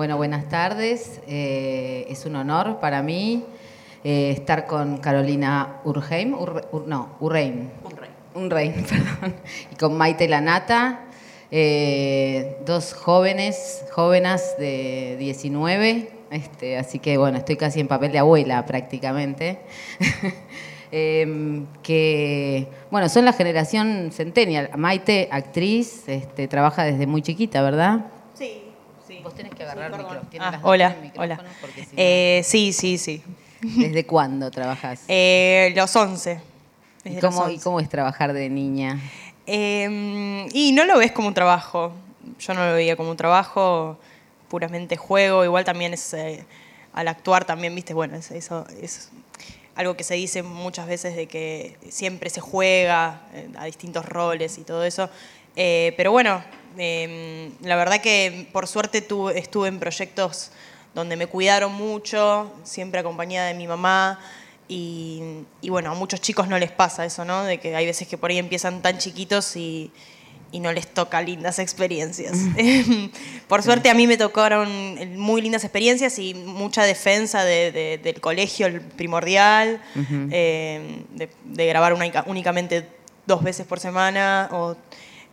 Bueno, buenas tardes. Eh, es un honor para mí eh, estar con Carolina Urheim, no, Urreim. Urreim. perdón. Y con Maite Lanata, eh, dos jóvenes, jóvenes de 19. Este, así que bueno, estoy casi en papel de abuela prácticamente. Em, que, bueno, son la generación centennial. Maite, actriz, este, trabaja desde muy chiquita, ¿verdad? Sí, sí. Vos tenés que agarrar el micrófono. Ah, hola, hola. Eh, sí, sí, sí. ¿Desde cuándo trabajas? Eh, los 11. ¿Y cómo, ¿Y cómo, es trabajar de niña? Em, y no lo ves como un trabajo. Yo no lo veía como un trabajo, puramente juego. Igual también es, eh, al actuar también, viste, bueno, eso es algo que se dice muchas veces de que siempre se juega eh, a distintos roles y todo eso. Eh, pero bueno, em, la verdad que por suerte estuve en proyectos donde me cuidaron mucho, siempre acompañada de mi mamá. Y, y, bueno, a muchos chicos no les pasa eso, ¿no? De que hay veces que por ahí empiezan tan chiquitos y, y no les toca lindas experiencias. Mm. Por suerte a mí me tocaron muy lindas experiencias y mucha defensa del colegio, el primordial, eh, de, grabar únicamente dos veces por semana o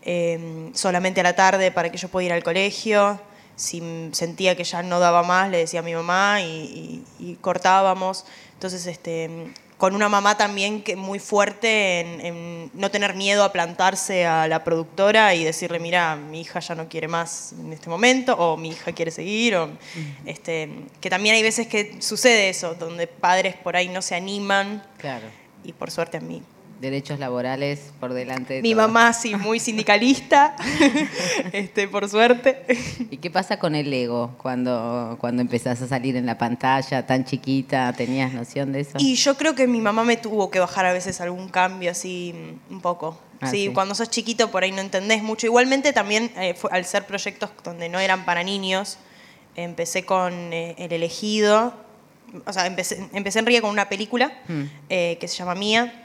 eh, solamente a la tarde para que yo pueda ir al colegio. Si sentía que ya no daba más, le decía a mi mamá y, y cortábamos. Entonces, este, con una mamá también que muy fuerte en, no tener miedo a plantarse a la productora y decirle, mira, mi hija ya no quiere más en este momento, o mi hija quiere seguir, o, este, que también hay veces que sucede eso, donde padres por ahí no se animan. Claro. Y por suerte a mí derechos laborales por delante de Mi mamá sí, muy sindicalista, este, por suerte. ¿Y qué pasa con el ego cuando, cuando empezás a salir en la pantalla tan chiquita? ¿Tenías noción de eso? Y yo creo que mi mamá me tuvo que bajar a veces algún cambio así un poco. Ah, sí, cuando sos chiquito por ahí no entendés mucho. Igualmente también eh, al ser proyectos donde no eran para niños, empecé con eh, El elegido. O sea, empecé, empecé en Ría con una película hmm. eh, que se llama Mía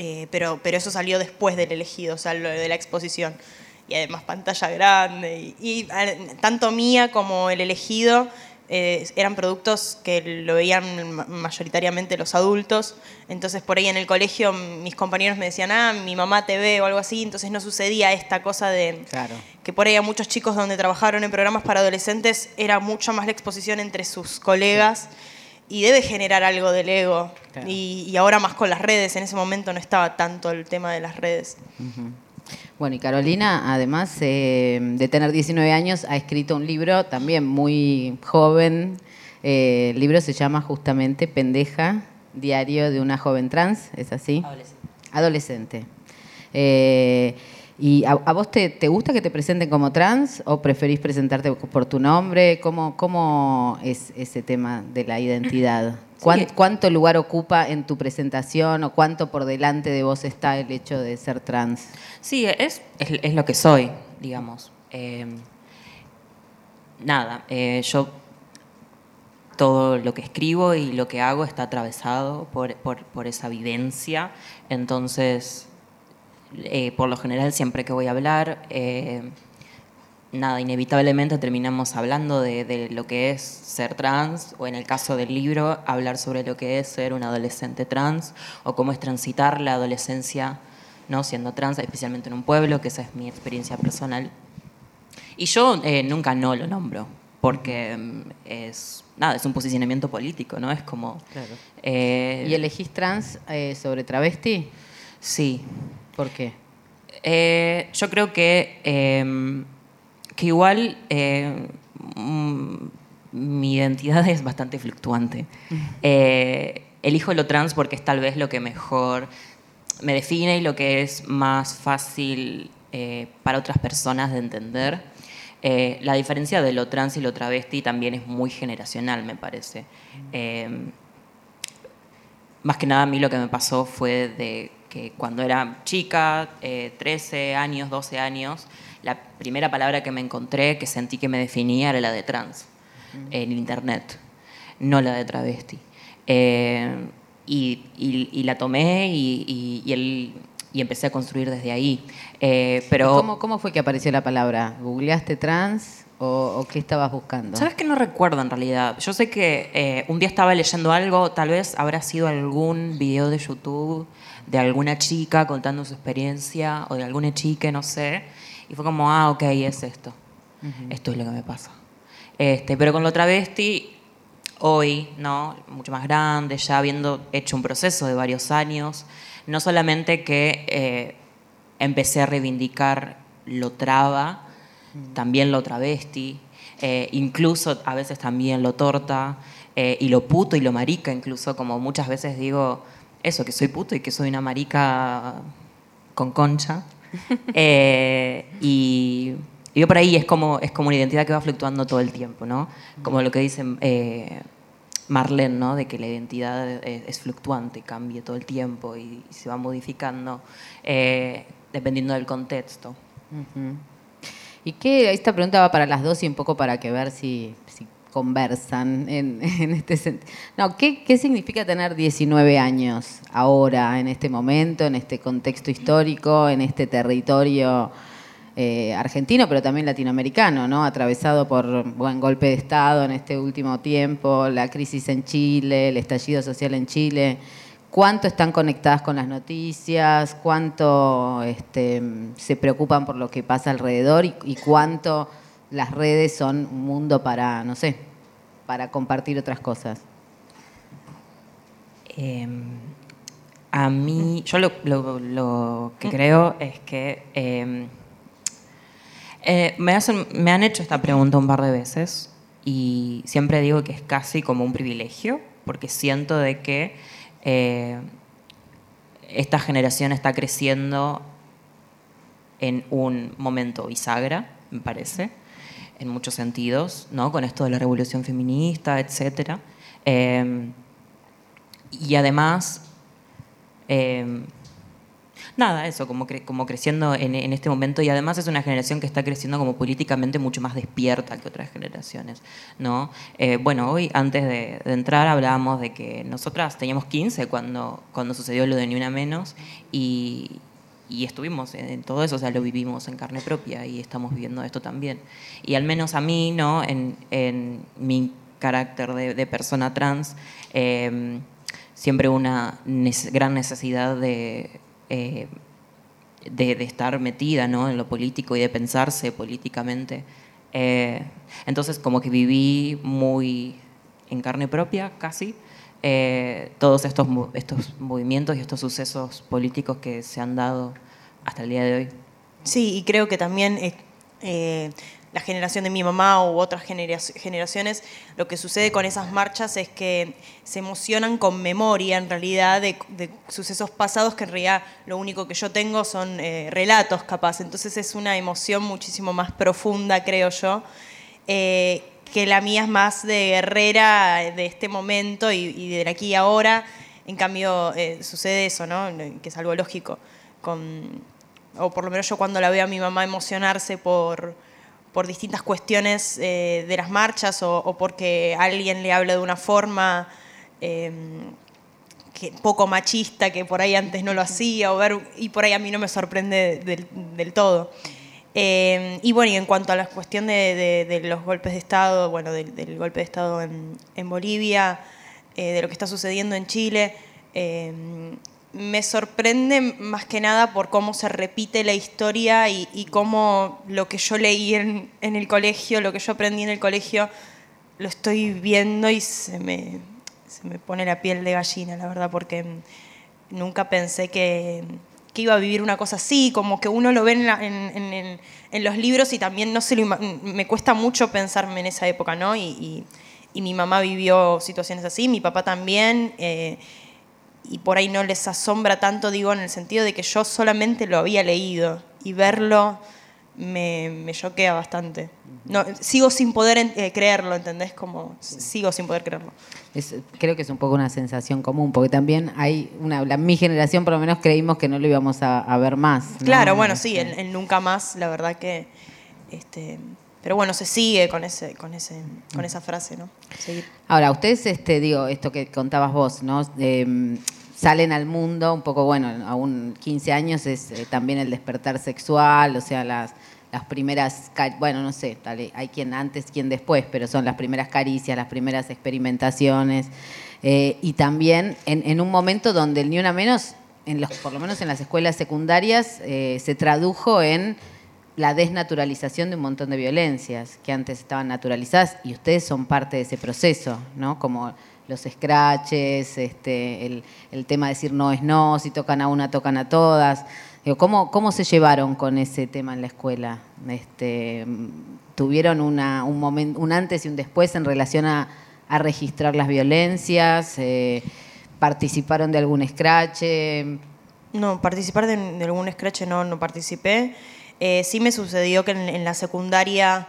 eh, pero, pero eso salió después del elegido, o sea, lo de la exposición. Y además pantalla grande. Y, tanto mía como el elegido eh, eran productos que lo veían mayoritariamente los adultos. Entonces por ahí en el colegio mis compañeros me decían, ah, mi mamá te ve o algo así. Entonces no sucedía esta cosa de que por ahí a muchos chicos donde trabajaron en programas para adolescentes era mucho más la exposición entre sus colegas y debe generar algo del ego. Y, ahora más con las redes, en ese momento no estaba tanto el tema de las redes. Bueno, y Carolina, además eh, de tener 19 años, ha escrito un libro también muy joven. Eh, el libro se llama justamente Pendeja, Diario de una joven trans, ¿es así? Adolescente. Adolescente. Eh, ¿Y a, vos te, gusta que te presenten como trans o preferís presentarte por tu nombre? ¿Cómo, cómo es ese tema de la identidad? ¿Cuánto, lugar ocupa en tu presentación o cuánto por delante de vos está el hecho de ser trans? Sí, es, es, lo que soy, digamos. Em, nada, eh, yo todo lo que escribo y lo que hago está atravesado por, por esa vivencia. Entonces, eh, por lo general siempre que voy a hablar, eh, nada, inevitablemente terminamos hablando de, lo que es ser trans, o en el caso del libro, hablar sobre lo que es ser un adolescente trans, o cómo es transitar la adolescencia ¿no? siendo trans, especialmente en un pueblo, que esa es mi experiencia personal. Y yo eh, nunca no lo nombro, porque mm, es, nada, es un posicionamiento político, ¿no? Es como... ¿Y elegís trans sobre travesti? Sí. ¿Por qué? Eh, yo creo que, em, que igual eh, mm, mi identidad es bastante fluctuante. Eh, elijo lo trans porque es tal vez lo que mejor me define y lo que es más fácil para otras personas de entender. la diferencia de lo trans y lo travesti también es muy generacional, me parece. Em, más que nada a mí lo que me pasó fue de que cuando era chica, 13 eh, años, 12 años, la primera palabra que me encontré, que sentí que me definía, era la de trans, en internet, no la de travesti. Eh, y, la tomé y, y, empecé a construir desde ahí. Eh, pero ¿Cómo, ¿Cómo, fue que apareció la palabra? ¿Googleaste trans? ¿O, qué estabas buscando? Sabes que no recuerdo en realidad. Yo sé que eh, un día estaba leyendo algo, tal vez habrá sido algún video de YouTube de alguna chica contando su experiencia o de alguna chica, no sé. Y fue como, ah, ok, es esto. Esto es lo que me pasa. Este, pero con lo travesti, hoy, ¿no? Mucho más grande, ya habiendo hecho un proceso de varios años, no solamente que eh, empecé a reivindicar lo traba, también lo travesti, eh, incluso a veces también lo torta, eh, y lo puto y lo marica, incluso como muchas veces digo eso, que soy puto y que soy una marica con concha. Eh, y, yo por ahí es como, es como una identidad que va fluctuando todo el tiempo, ¿no? Como lo que dice Marlene, ¿no? De que la identidad es, fluctuante, cambia todo el tiempo y, se va modificando dependiendo del contexto. Y que esta pregunta va para las dos y un poco para que ver si, conversan en, este sentido. No, ¿qué, significa tener 19 años ahora, en este momento, en este contexto histórico, en este territorio eh, argentino, pero también latinoamericano, ¿no? Atravesado por buen golpe de Estado en este último tiempo, la crisis en Chile, el estallido social en Chile cuánto están conectadas con las noticias, cuánto este, se preocupan por lo que pasa alrededor y, cuánto las redes son un mundo para, no sé, para compartir otras cosas. Em, a mí, yo lo, que creo es que em, eh, me, me han hecho esta pregunta un par de veces y siempre digo que es casi como un privilegio, porque siento de que eh, esta generación está creciendo en un momento bisagra, me parece, en muchos sentidos, ¿no? con esto de la revolución feminista, etc. Eh, y además, eh, nada, eso, como, como creciendo en, este momento y además es una generación que está creciendo como políticamente mucho más despierta que otras generaciones, ¿no? Eh, bueno, hoy antes de, entrar hablábamos de que nosotras teníamos 15 cuando, cuando sucedió lo de Ni Una Menos y, estuvimos en todo eso, o sea, lo vivimos en carne propia y estamos viviendo esto también. Y al menos a mí, ¿no? En, mi carácter de, persona trans, eh, siempre una gran necesidad de eh, de, estar metida ¿no? en lo político y de pensarse políticamente. Eh, entonces como que viví muy en carne propia casi eh, todos estos, estos movimientos y estos sucesos políticos que se han dado hasta el día de hoy. Sí, y creo que también la generación de mi mamá u otras generaciones, lo que sucede con esas marchas es que se emocionan con memoria en realidad de, sucesos pasados que en realidad lo único que yo tengo son eh, relatos capaz. Entonces es una emoción muchísimo más profunda, creo yo, eh, que la mía es más de guerrera de este momento y, de aquí y ahora. En cambio, eh, sucede eso, ¿no? Que es algo lógico. Con, o por lo menos yo cuando la veo a mi mamá emocionarse por por distintas cuestiones eh, de las marchas o, porque alguien le habla de una forma em, que, poco machista que por ahí antes no lo hacía o ver, y por ahí a mí no me sorprende del, todo. Em, y bueno, y en cuanto a la cuestión de, los golpes de Estado, bueno, del, golpe de Estado en, en Bolivia, eh, de lo que está sucediendo en Chile, em, me sorprende más que nada por cómo se repite la historia y, cómo lo que yo leí en, el colegio, lo que yo aprendí en el colegio, lo estoy viendo y se me, pone la piel de gallina, la verdad, porque nunca pensé que, iba a vivir una cosa así, como que uno lo ve en, los libros y también no se me cuesta mucho pensarme en esa época, ¿no? Y, mi mamá vivió situaciones así, mi papá también. Eh, y por ahí no les asombra tanto, digo, en el sentido de que yo solamente lo había leído y verlo me, me choquea bastante. No, sigo sin poder eh, creerlo, ¿entendés? Como sigo sin poder creerlo. creo que es un poco una sensación común, porque también hay una, mi generación por lo menos creímos que no lo íbamos a, ver más. Claro, bueno, sí, el, este. nunca más, la verdad que... Este, pero bueno, se sigue con ese, con ese, con esa frase, ¿no? Ahora, ustedes, este, digo, esto que contabas vos, ¿no? Salen al mundo, un poco, bueno, aún 15 años es eh, también el despertar sexual, o sea, las, las primeras, bueno, no sé, hay quien antes, quien después, pero son las primeras caricias, las primeras experimentaciones. Eh, y también en, un momento donde el ni una menos, en los, por lo menos en las escuelas secundarias, eh, se tradujo en la desnaturalización de un montón de violencias que antes estaban naturalizadas y ustedes son parte de ese proceso, ¿no? Como los scratches, este, el, tema de decir no es no, si tocan a una, tocan a todas. ¿cómo, ¿Cómo se llevaron con ese tema en la escuela? Este, ¿Tuvieron un antes y un después en relación a, registrar las violencias? Eh, ¿Participaron de algún scratch? No, participar de, algún scratch no, no participé. Eh, sí me sucedió que en la secundaria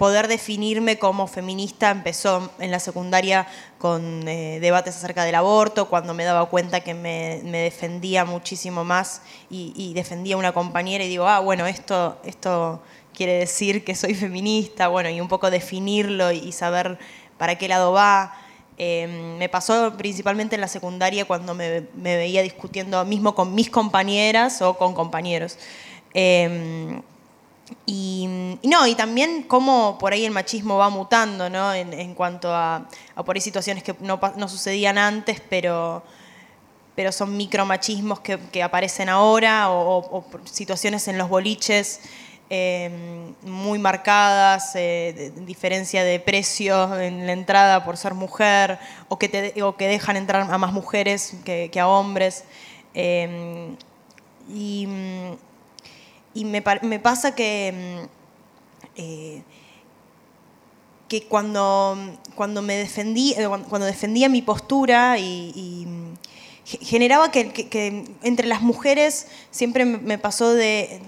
poder definirme como feminista empezó en la secundaria con eh, debates acerca del aborto, cuando me daba cuenta que me, defendía muchísimo más y, defendía a una compañera y digo, ah, bueno, esto, esto quiere decir que soy feminista, bueno, y un poco definirlo y, saber para qué lado va. Em, me pasó principalmente en la secundaria cuando me, veía discutiendo mismo con mis compañeras o con compañeros. Em, y, no, y también cómo por ahí el machismo va mutando, ¿no? En, cuanto a, por ahí situaciones que no, sucedían antes, pero, pero son micromachismos que, que aparecen ahora, o, situaciones en los boliches em, muy marcadas, eh, diferencia de precio en la entrada por ser mujer, o que, te, o que dejan entrar a más mujeres que, a hombres. Em, y y me, pasa que, mm, eh, que cuando, cuando me defendí, eh, cuando defendía mi postura y, mm, generaba que, entre las mujeres siempre me pasó de,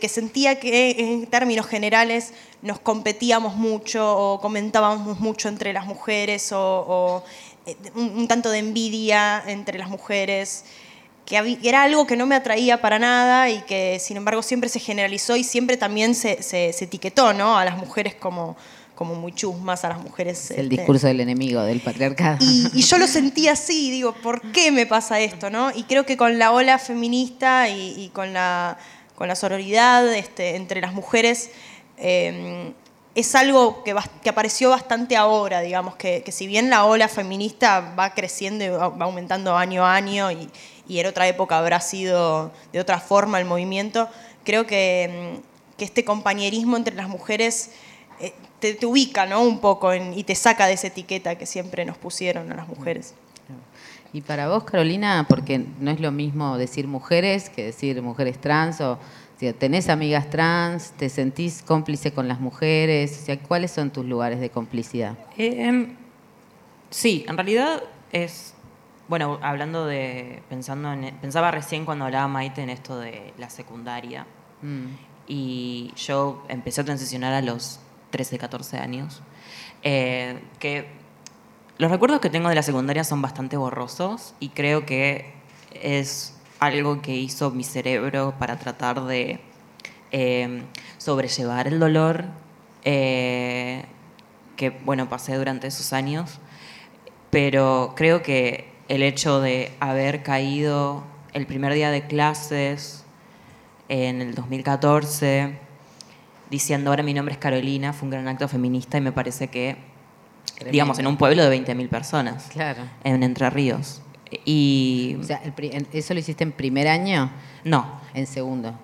que sentía que en términos generales nos competíamos mucho o comentábamos mucho entre las mujeres o, eh, un, tanto de envidia entre las mujeres que era algo que no me atraía para nada y que sin embargo siempre se generalizó y siempre también se, etiquetó ¿no? a las mujeres como, como muy chusmas, a las mujeres... el este, discurso del enemigo, del patriarcado. Y, yo lo sentía así, digo, ¿por qué me pasa esto? ¿no? Y creo que con la ola feminista y, con, la, con la sororidad este, entre las mujeres... Em, es algo que, que, apareció bastante ahora, digamos, que, que, si bien la ola feminista va creciendo y va aumentando año a año y, y en otra época habrá sido de otra forma el movimiento, creo que, mm, este compañerismo entre las mujeres eh, te, ubica ¿no? un poco y te saca de esa etiqueta que siempre nos pusieron a las mujeres. Y para vos, Carolina, porque no es lo mismo decir mujeres que decir mujeres trans, o, tenés amigas trans, te sentís cómplice con las mujeres, ¿cuáles son tus lugares de complicidad? Em, sí, en realidad es bueno, hablando de, pensando en, pensaba recién cuando hablaba Maite en esto de la secundaria. Mm. Y yo empecé a transicionar a los 13, 14 años. Eh, que los recuerdos que tengo de la secundaria son bastante borrosos y creo que es algo que hizo mi cerebro para tratar de eh, sobrellevar el dolor eh, que, bueno, pasé durante esos años. Pero creo que el hecho de haber caído el primer día de clases en el 2014 diciendo ahora mi nombre es Carolina, fue un gran acto feminista y me parece que, digamos, en un pueblo de 20.000 personas, claro. en Entre Ríos. Y, o sea, ¿eso lo hiciste en primer año? No. En segundo.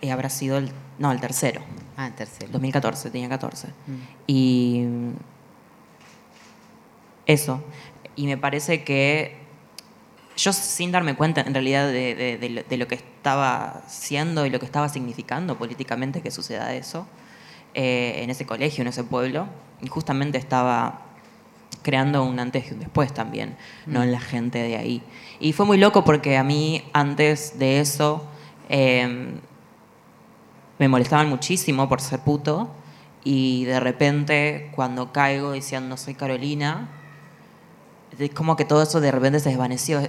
Y habrá sido el, no, el tercero. Ah, el tercero. 2014, tenía 14. Mm. Y eso. Y me parece que yo sin darme cuenta en realidad de, lo que estaba siendo y lo que estaba significando políticamente que suceda eso eh, en ese colegio, en ese pueblo, y justamente estaba creando un antes y un después también, no mm. en la gente de ahí. Y fue muy loco porque a mí antes de eso em, me molestaban muchísimo por ser puto y de repente cuando caigo diciendo soy Carolina, como que todo eso de repente se desvaneció.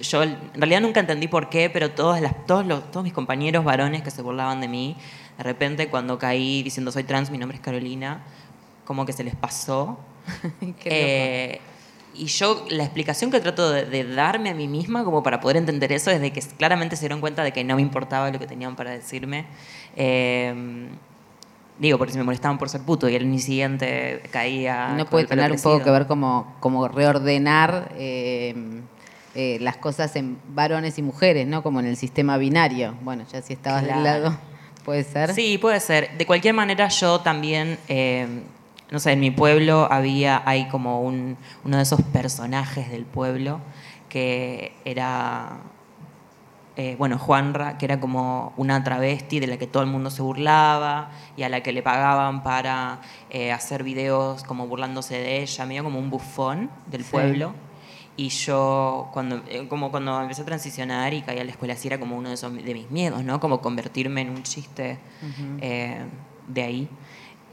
Yo en realidad nunca entendí por qué, pero todos, las, todos, los, todos mis compañeros varones que se burlaban de mí, de repente cuando caí diciendo soy trans, mi nombre es Carolina, como que se les pasó. eh, y yo la explicación que trato de, darme a mí misma como para poder entender eso es de que claramente se dieron cuenta de que no me importaba lo que tenían para decirme. Em, digo, porque si me molestaban por ser puto y el año siguiente caía... No puede tener un poco que ver como, como reordenar em, eh, las cosas en varones y mujeres, ¿no? Como en el sistema binario. Bueno, ya si estabas del lado, puede ser. Sí, puede ser. De cualquier manera yo también... Em, no sé, en mi pueblo había, hay como un, uno de esos personajes del pueblo que era, eh, bueno, Juanra, que era como una travesti de la que todo el mundo se burlaba y a la que le pagaban para eh, hacer videos como burlándose de ella, medio como un bufón del pueblo. Y yo, cuando, eh, como cuando empecé a transicionar y caí a la escuela, así era como uno de, esos, de mis miedos, ¿no? Como convertirme en un chiste de ahí.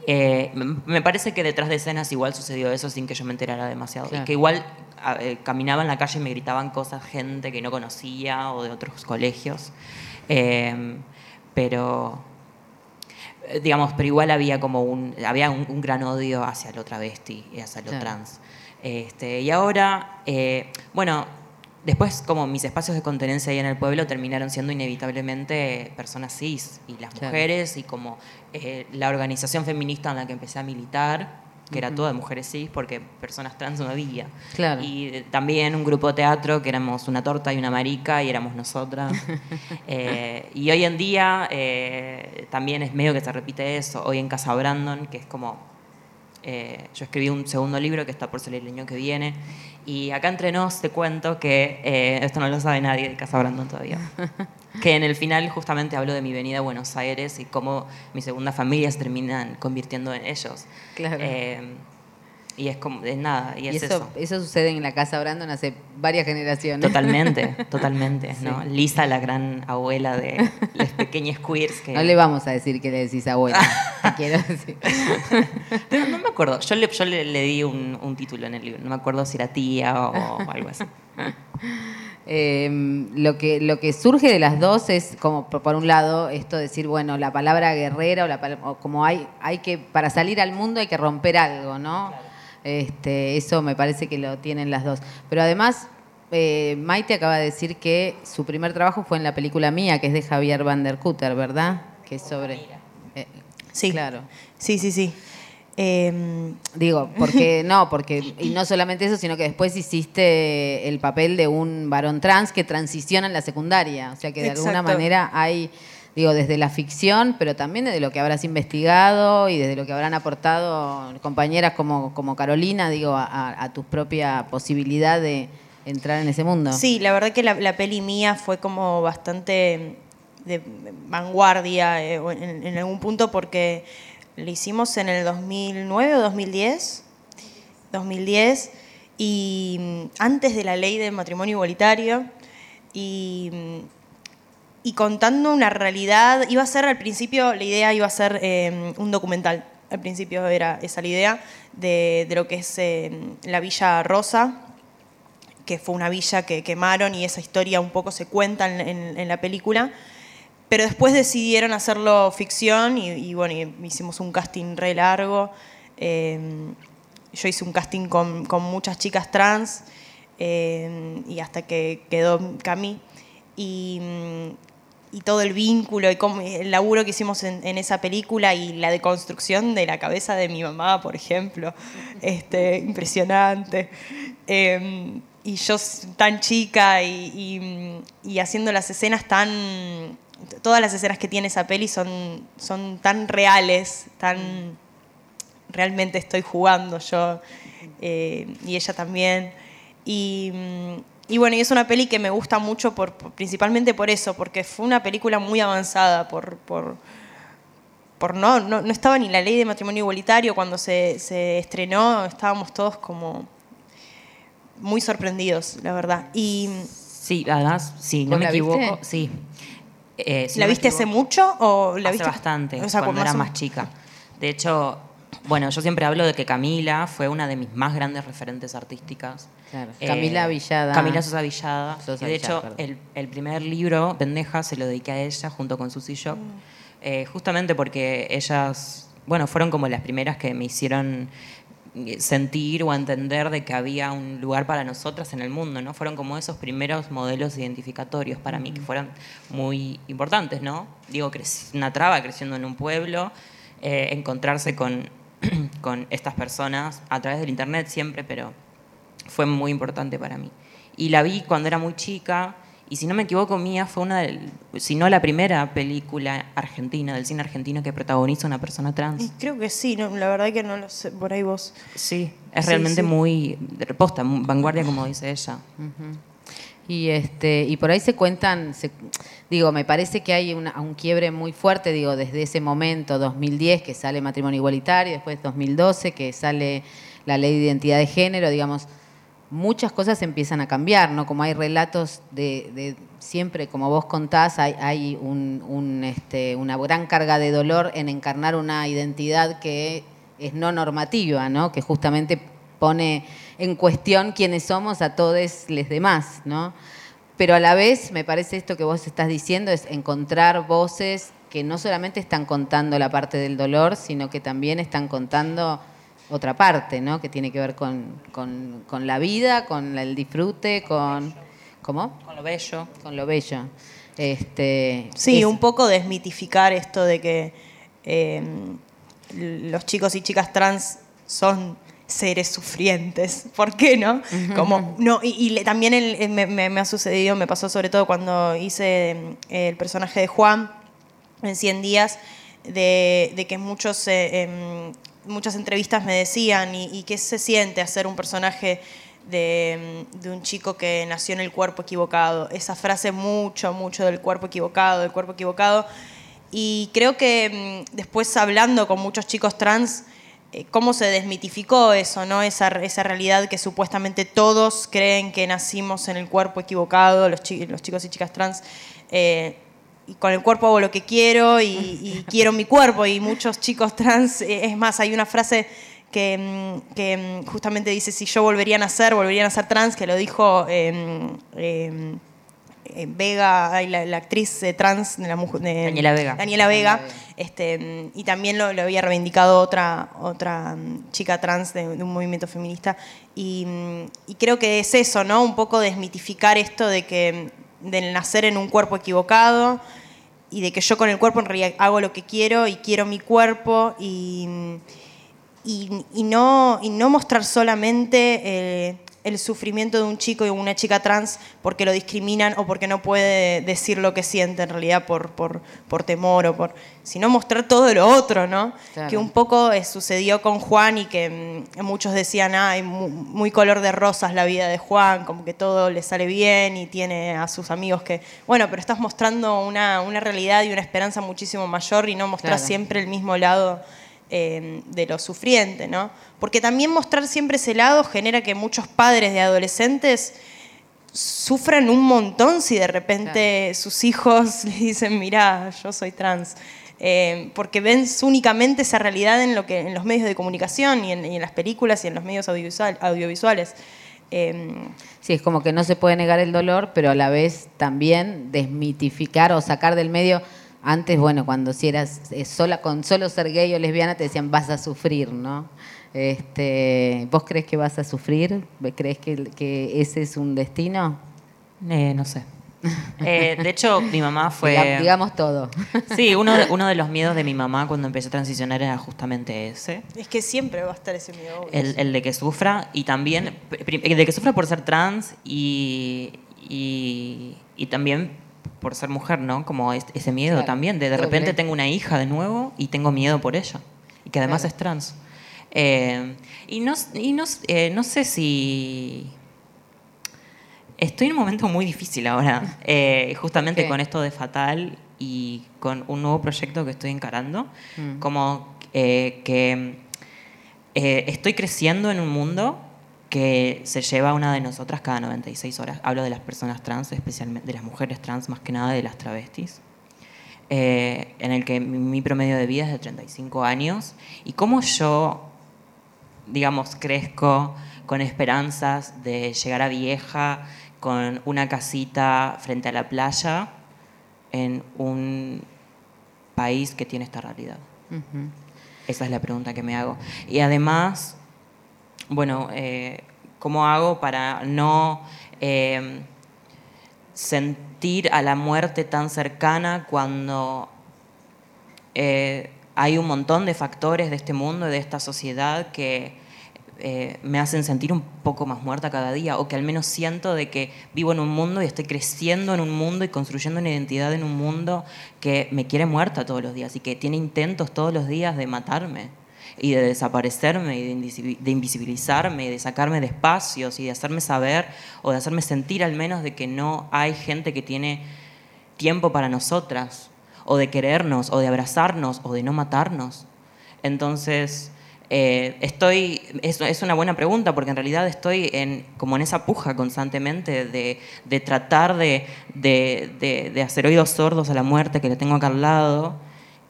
Eh, me parece que detrás de escenas igual sucedió eso sin que yo me enterara demasiado. Y que igual eh, caminaba en la calle y me gritaban cosas gente que no conocía o de otros colegios. Em, pero, eh, digamos, pero igual había como un, había un, gran odio hacia lo travesti y hacia lo trans. Este, y ahora, bueno, Después, como mis espacios de contenencia ahí en el pueblo terminaron siendo inevitablemente personas cis y las mujeres y como eh, la organización feminista en la que empecé a militar, que era toda de mujeres cis, porque personas trans no había. Y también un grupo de teatro que éramos una torta y una marica y éramos nosotras. Eh, y hoy en día eh, también es medio que se repite eso. Hoy en Casa Brandon, que es como eh, yo escribí un segundo libro que está por salir el año que viene. Y acá entre nos te cuento que, eh, esto no lo sabe nadie de Casa Brandon todavía, que en el final justamente hablo de mi venida a Buenos Aires y cómo mi segunda familia se terminan convirtiendo en ellos. Claro. Eh, y es como, es nada, y, eso, eso, sucede en la casa Brandon hace varias generaciones. Totalmente, totalmente, ¿no? Lisa, la gran abuela de las pequeñas queers que... No le vamos a decir que le decís abuela, quiero decir. No, me acuerdo, yo le, yo le, di un, un, título en el libro, no me acuerdo si era tía o, algo así. Em, lo, que, lo que surge de las dos es como, por un lado, esto de decir, bueno, la palabra guerrera o, la, como hay, hay que, para salir al mundo hay que romper algo, ¿no? Este, eso me parece que lo tienen las dos. Pero además, eh, Maite acaba de decir que su primer trabajo fue en la película mía, que es de Javier Van der Kutter, ¿verdad? Que es sobre. Eh, sí. Claro. Sí, sí, sí. Em, Digo, porque no, porque y no solamente eso, sino que después hiciste el papel de un varón trans que transiciona en la secundaria, o sea que de alguna manera hay digo, desde la ficción, pero también desde lo que habrás investigado y desde lo que habrán aportado compañeras como, como Carolina, digo, a, tu propia posibilidad de entrar en ese mundo. Sí, la verdad que la, peli mía fue como bastante de vanguardia eh, en, algún punto porque la hicimos en el 2009 o 2010, 2010 y mm, antes de la ley de matrimonio igualitario y mm, y contando una realidad. Iba a ser al principio, la idea iba a ser em, un documental. Al principio era esa la idea de, lo que es em, la Villa Rosa, que fue una villa que quemaron y esa historia un poco se cuenta en, la película. Pero después decidieron hacerlo ficción y, bueno, hicimos un casting re largo. Em, yo hice un casting con, con muchas chicas trans y hasta que quedó Cami. Y, y todo el vínculo y el laburo que hicimos en, esa película y la deconstrucción de la cabeza de mi mamá, por ejemplo, este, impresionante. Em, y yo tan chica y, haciendo las escenas tan... Todas las escenas que tiene esa peli son, son tan reales, tan... Realmente estoy jugando yo eh, y ella también. Y, y bueno, y es una peli que me gusta mucho por, principalmente por eso, porque fue una película muy avanzada, por, por, por no, no, no, estaba ni la ley de matrimonio igualitario cuando se, se estrenó, estábamos todos como muy sorprendidos, la verdad. Y sí, además, sí, no me equivoco, sí. Eh, ¿La viste hace mucho o la hace viste bastante, cuando era más chica. De hecho, bueno, yo siempre hablo de que Camila fue una de mis más grandes referentes artísticas. Eh, Camila Villada. Camila Sosa Villada. de hecho, el, primer libro, Pendeja, se lo dediqué a ella junto con Susie Shop. Mm. Eh, justamente porque ellas, bueno, fueron como las primeras que me hicieron sentir o entender de que había un lugar para nosotras en el mundo, ¿no? Fueron como esos primeros modelos identificatorios para mí, que fueron muy importantes, ¿no? Digo, una traba creciendo en un pueblo, eh, encontrarse con, con estas personas a través del internet siempre, pero fue muy importante para mí. Y la vi cuando era muy chica, y si no me equivoco, Mía fue una, de, si no la primera película argentina, del cine argentino que protagoniza una persona trans. creo que sí, no, la verdad que no lo sé, por ahí vos. Sí, es realmente muy reposta, vanguardia como dice ella. Y, este, y por ahí se cuentan, digo, me parece que hay un quiebre muy fuerte, digo, desde ese momento, 2010, que sale matrimonio igualitario, después 2012, que sale la ley de identidad de género, digamos, muchas cosas empiezan a cambiar, ¿no? Como hay relatos de, siempre, como vos contás, hay, este, una gran carga de dolor en encarnar una identidad que es no normativa, ¿no? Que justamente pone en cuestión quiénes somos a todos los demás, ¿no? Pero a la vez, me parece esto que vos estás diciendo, es encontrar voces que no solamente están contando la parte del dolor, sino que también están contando otra parte, ¿no? Que tiene que ver con, la vida, con el disfrute, con... ¿Cómo? Con lo bello. Con lo bello. Este, sí, un poco desmitificar esto de que em, los chicos y chicas trans son seres sufrientes. ¿Por qué no? Como, no y, también me, ha sucedido, me pasó sobre todo cuando hice em, el personaje de Juan en 100 días, de, que muchos eh, em, muchas entrevistas me decían, ¿y, qué se siente hacer un personaje de, un chico que nació en el cuerpo equivocado? Esa frase mucho, mucho del cuerpo equivocado, del cuerpo equivocado. Y creo que mm, después hablando con muchos chicos trans, eh, cómo se desmitificó eso, ¿no? Esa, esa, realidad que supuestamente todos creen que nacimos en el cuerpo equivocado, los, los chicos y chicas trans. Eh, y con el cuerpo hago lo que quiero y, quiero mi cuerpo. Y muchos chicos trans, eh, es más, hay una frase que, mm, que, mm, justamente dice, si yo volvería a nacer, volvería a ser trans, que lo dijo em, em, eh, Vega, la, actriz trans de la mujer, Daniela Vega. Daniela Vega, este, mm, y también lo, había reivindicado otra, otra chica trans de, un movimiento feminista. Y, y, creo que es eso, ¿no? Un poco desmitificar esto de que del nacer en un cuerpo equivocado y de que yo con el cuerpo en realidad hago lo que quiero y quiero mi cuerpo y, y, no, y no mostrar solamente eh, el sufrimiento de un chico y una chica trans porque lo discriminan o porque no puede decir lo que siente en realidad por, por, por temor o por sino mostrar todo lo otro, ¿no? Que un poco eh, sucedió con Juan y que mm, muchos decían, ay, muy, color de rosas la vida de Juan, como que todo le sale bien y tiene a sus amigos que, bueno, pero estás mostrando una, una realidad y una esperanza muchísimo mayor y no mostrar siempre el mismo lado Em, de lo sufriente, ¿no? Porque también mostrar siempre ese lado genera que muchos padres de adolescentes sufran un montón si de repente sus hijos le dicen, mira, yo soy trans. Em, porque ven únicamente esa realidad en, lo que, en los medios de comunicación y en, las películas y en los medios audiovisuales. Em, sí, es como que no se puede negar el dolor, pero a la vez también desmitificar o sacar del medio antes, bueno, cuando si eras eh, sola, con solo ser gay o lesbiana te decían vas a sufrir, ¿no? Este, ¿Vos crees que vas a sufrir? ¿Crees que, ese es un destino? Eh, no sé. Eh, de hecho, mi mamá fue... Digamos todo. Sí, uno de, uno de los miedos de mi mamá cuando empecé a transicionar era justamente ese. Es que siempre va a estar ese miedo. El, de que sufra y también... El de que sufra por ser trans y, y, y también por ser mujer, ¿no? Como ese miedo también, de de repente tengo una hija de nuevo y tengo miedo por ella, y que además es trans. Eh, y no, y no, eh, no, sé si... Estoy en un momento muy difícil ahora, eh, justamente con esto de Fatal y con un nuevo proyecto que estoy encarando, mm. como que estoy creciendo en un mundo que se lleva una de nosotras cada 96 horas. Hablo de las personas trans, especialmente de las mujeres trans, más que nada de las travestis. Eh, en el que mi promedio de vida es de 35 años y cómo yo, digamos, crezco con esperanzas de llegar a vieja con una casita frente a la playa en un país que tiene esta realidad. Esa es la pregunta que me hago. Y además bueno, ¿cómo hago para no sentir a la muerte tan cercana cuando hay un montón de factores de este mundo y de esta sociedad que eh, me hacen sentir un poco más muerta cada día, o que al menos siento de que vivo en un mundo y estoy creciendo en un mundo y construyendo una identidad en un mundo que me quiere muerta todos los días y que tiene intentos todos los días de matarme y de desaparecerme y de invisibilizarme y de sacarme de espacios y de hacerme saber o de hacerme sentir al menos de que no hay gente que tiene tiempo para nosotras o de querernos, o de abrazarnos, o de no matarnos. Entonces, eh, estoy, es, es, una buena pregunta porque en realidad estoy en, como en esa puja constantemente de, de tratar de, de, de, hacer oídos sordos a la muerte que le tengo acá al lado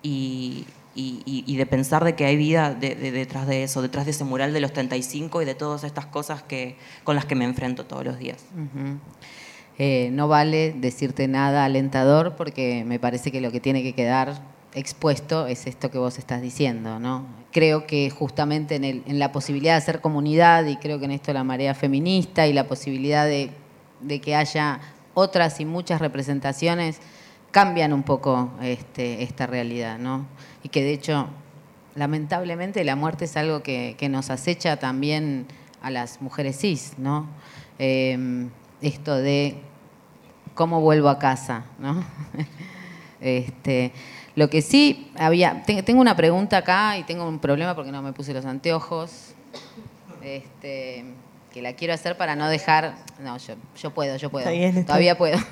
y, y, y de pensar de que hay vida detrás de eso, detrás de ese mural de los 35 y de todas estas cosas que, con las que me enfrento todos los días. Eh, no vale decirte nada alentador porque me parece que lo que tiene que quedar expuesto es esto que vos estás diciendo, ¿no? Creo que justamente en, en la posibilidad de hacer comunidad, y creo que en esto la marea feminista y la posibilidad de, de que haya otras y muchas representaciones, cambian un poco este, esta realidad, ¿no? Y que de hecho, lamentablemente, la muerte es algo que, que nos acecha también a las mujeres cis, ¿no? Eh, esto de cómo vuelvo a casa, ¿no? este, lo que sí había, tengo una pregunta acá y tengo un problema porque no me puse los anteojos, este, que la quiero hacer para no dejar, no, yo, puedo, yo puedo, todavía puedo.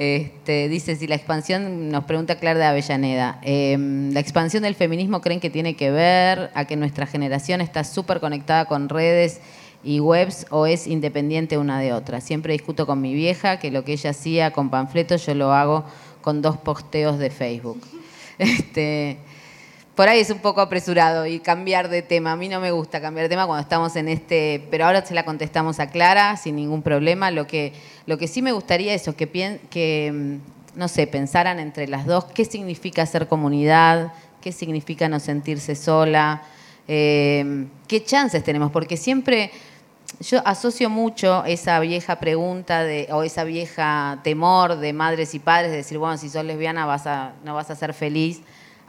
Este, dice si la expansión, nos pregunta Clara de Avellaneda, em, la expansión del feminismo creen que tiene que ver a que nuestra generación está súper conectada con redes y webs o es independiente una de otra. Siempre discuto con mi vieja que lo que ella hacía con panfletos yo lo hago con dos posteos de Facebook. Este, por ahí es un poco apresurado y cambiar de tema. A mí no me gusta cambiar de tema cuando estamos en este, pero ahora se la contestamos a Clara sin ningún problema. Lo que, lo que sí me gustaría es que, que, mm, no sé, pensaran entre las dos qué significa ser comunidad, qué significa no sentirse sola, eh, qué chances tenemos, porque siempre yo asocio mucho esa vieja pregunta de, o esa vieja temor de madres y padres de decir, bueno, si sos lesbiana vas a, no vas a ser feliz,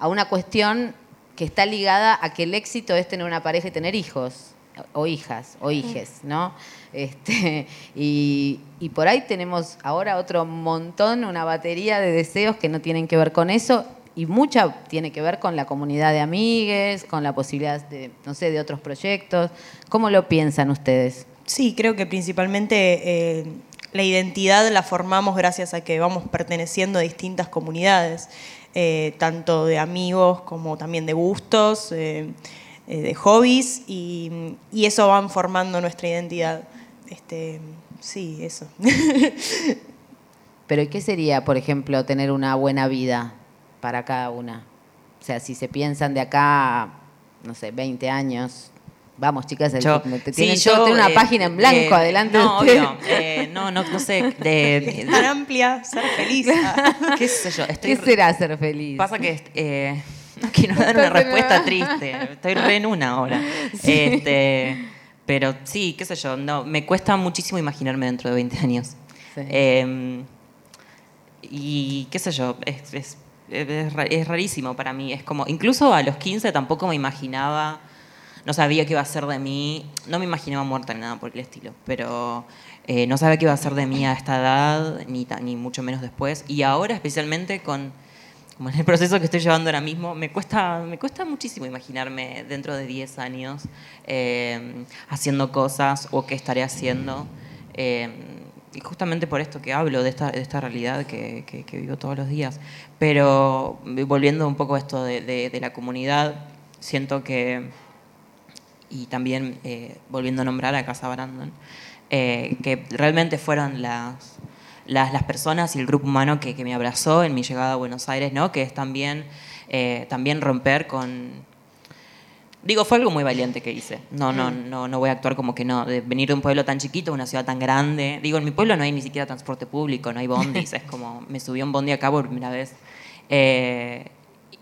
a una cuestión que está ligada a que el éxito es tener una pareja y tener hijos, o hijas, o hijes, ¿no? Este, y, y por ahí tenemos ahora otro montón, una batería de deseos que no tienen que ver con eso, y mucha tiene que ver con la comunidad de amigues, con la posibilidad de, no sé, de otros proyectos. ¿Cómo lo piensan ustedes? Sí, creo que principalmente eh, la identidad la formamos gracias a que vamos perteneciendo a distintas comunidades, eh, tanto de amigos como también de gustos, eh, de hobbies, y, y, eso van formando nuestra identidad. Este, sí, eso. Pero ¿qué sería, por ejemplo, tener una buena vida? para cada una. O sea, si se piensan de acá, no sé, 20 años, vamos chicas, yo, tienen yo, una eh, página en blanco adelante. No, eh, no, no, no, sé. De, tan amplia, ser feliz. ¿Qué sé yo? ¿Qué será ser feliz? Pasa que eh, no quiero dar una respuesta triste. Estoy re en una ahora. Este, pero sí, qué sé yo, no, me cuesta muchísimo imaginarme dentro de 20 años. Em, y qué sé yo, es es, rarísimo para mí. Es como, incluso a los 15 tampoco me imaginaba, no sabía qué iba a ser de mí, no me imaginaba muerta ni nada por el estilo, pero eh, no sabía qué iba a ser de mí a esta edad, ni, ni mucho menos después. Y ahora, especialmente con el proceso que estoy llevando ahora mismo, me cuesta, me cuesta muchísimo imaginarme dentro de 10 años eh, haciendo cosas o qué estaré haciendo. Eh, y justamente por esto que hablo, de esta, de esta realidad que, que, vivo todos los días. Pero volviendo un poco a esto de, de, la comunidad, siento que, y también eh, volviendo a nombrar a Casa Brandon, eh, que realmente fueron las, las, las, personas y el grupo humano que, que, me abrazó en mi llegada a Buenos Aires, ¿no? que es también, eh, también romper con Digo, fue algo muy valiente que hice. No, no, mm. no, no voy a actuar como que no. De venir de un pueblo tan chiquito a una ciudad tan grande. Digo, en mi pueblo no hay ni siquiera transporte público, no hay bondis. es como, me subí a un bondi acá por primera vez. Eh,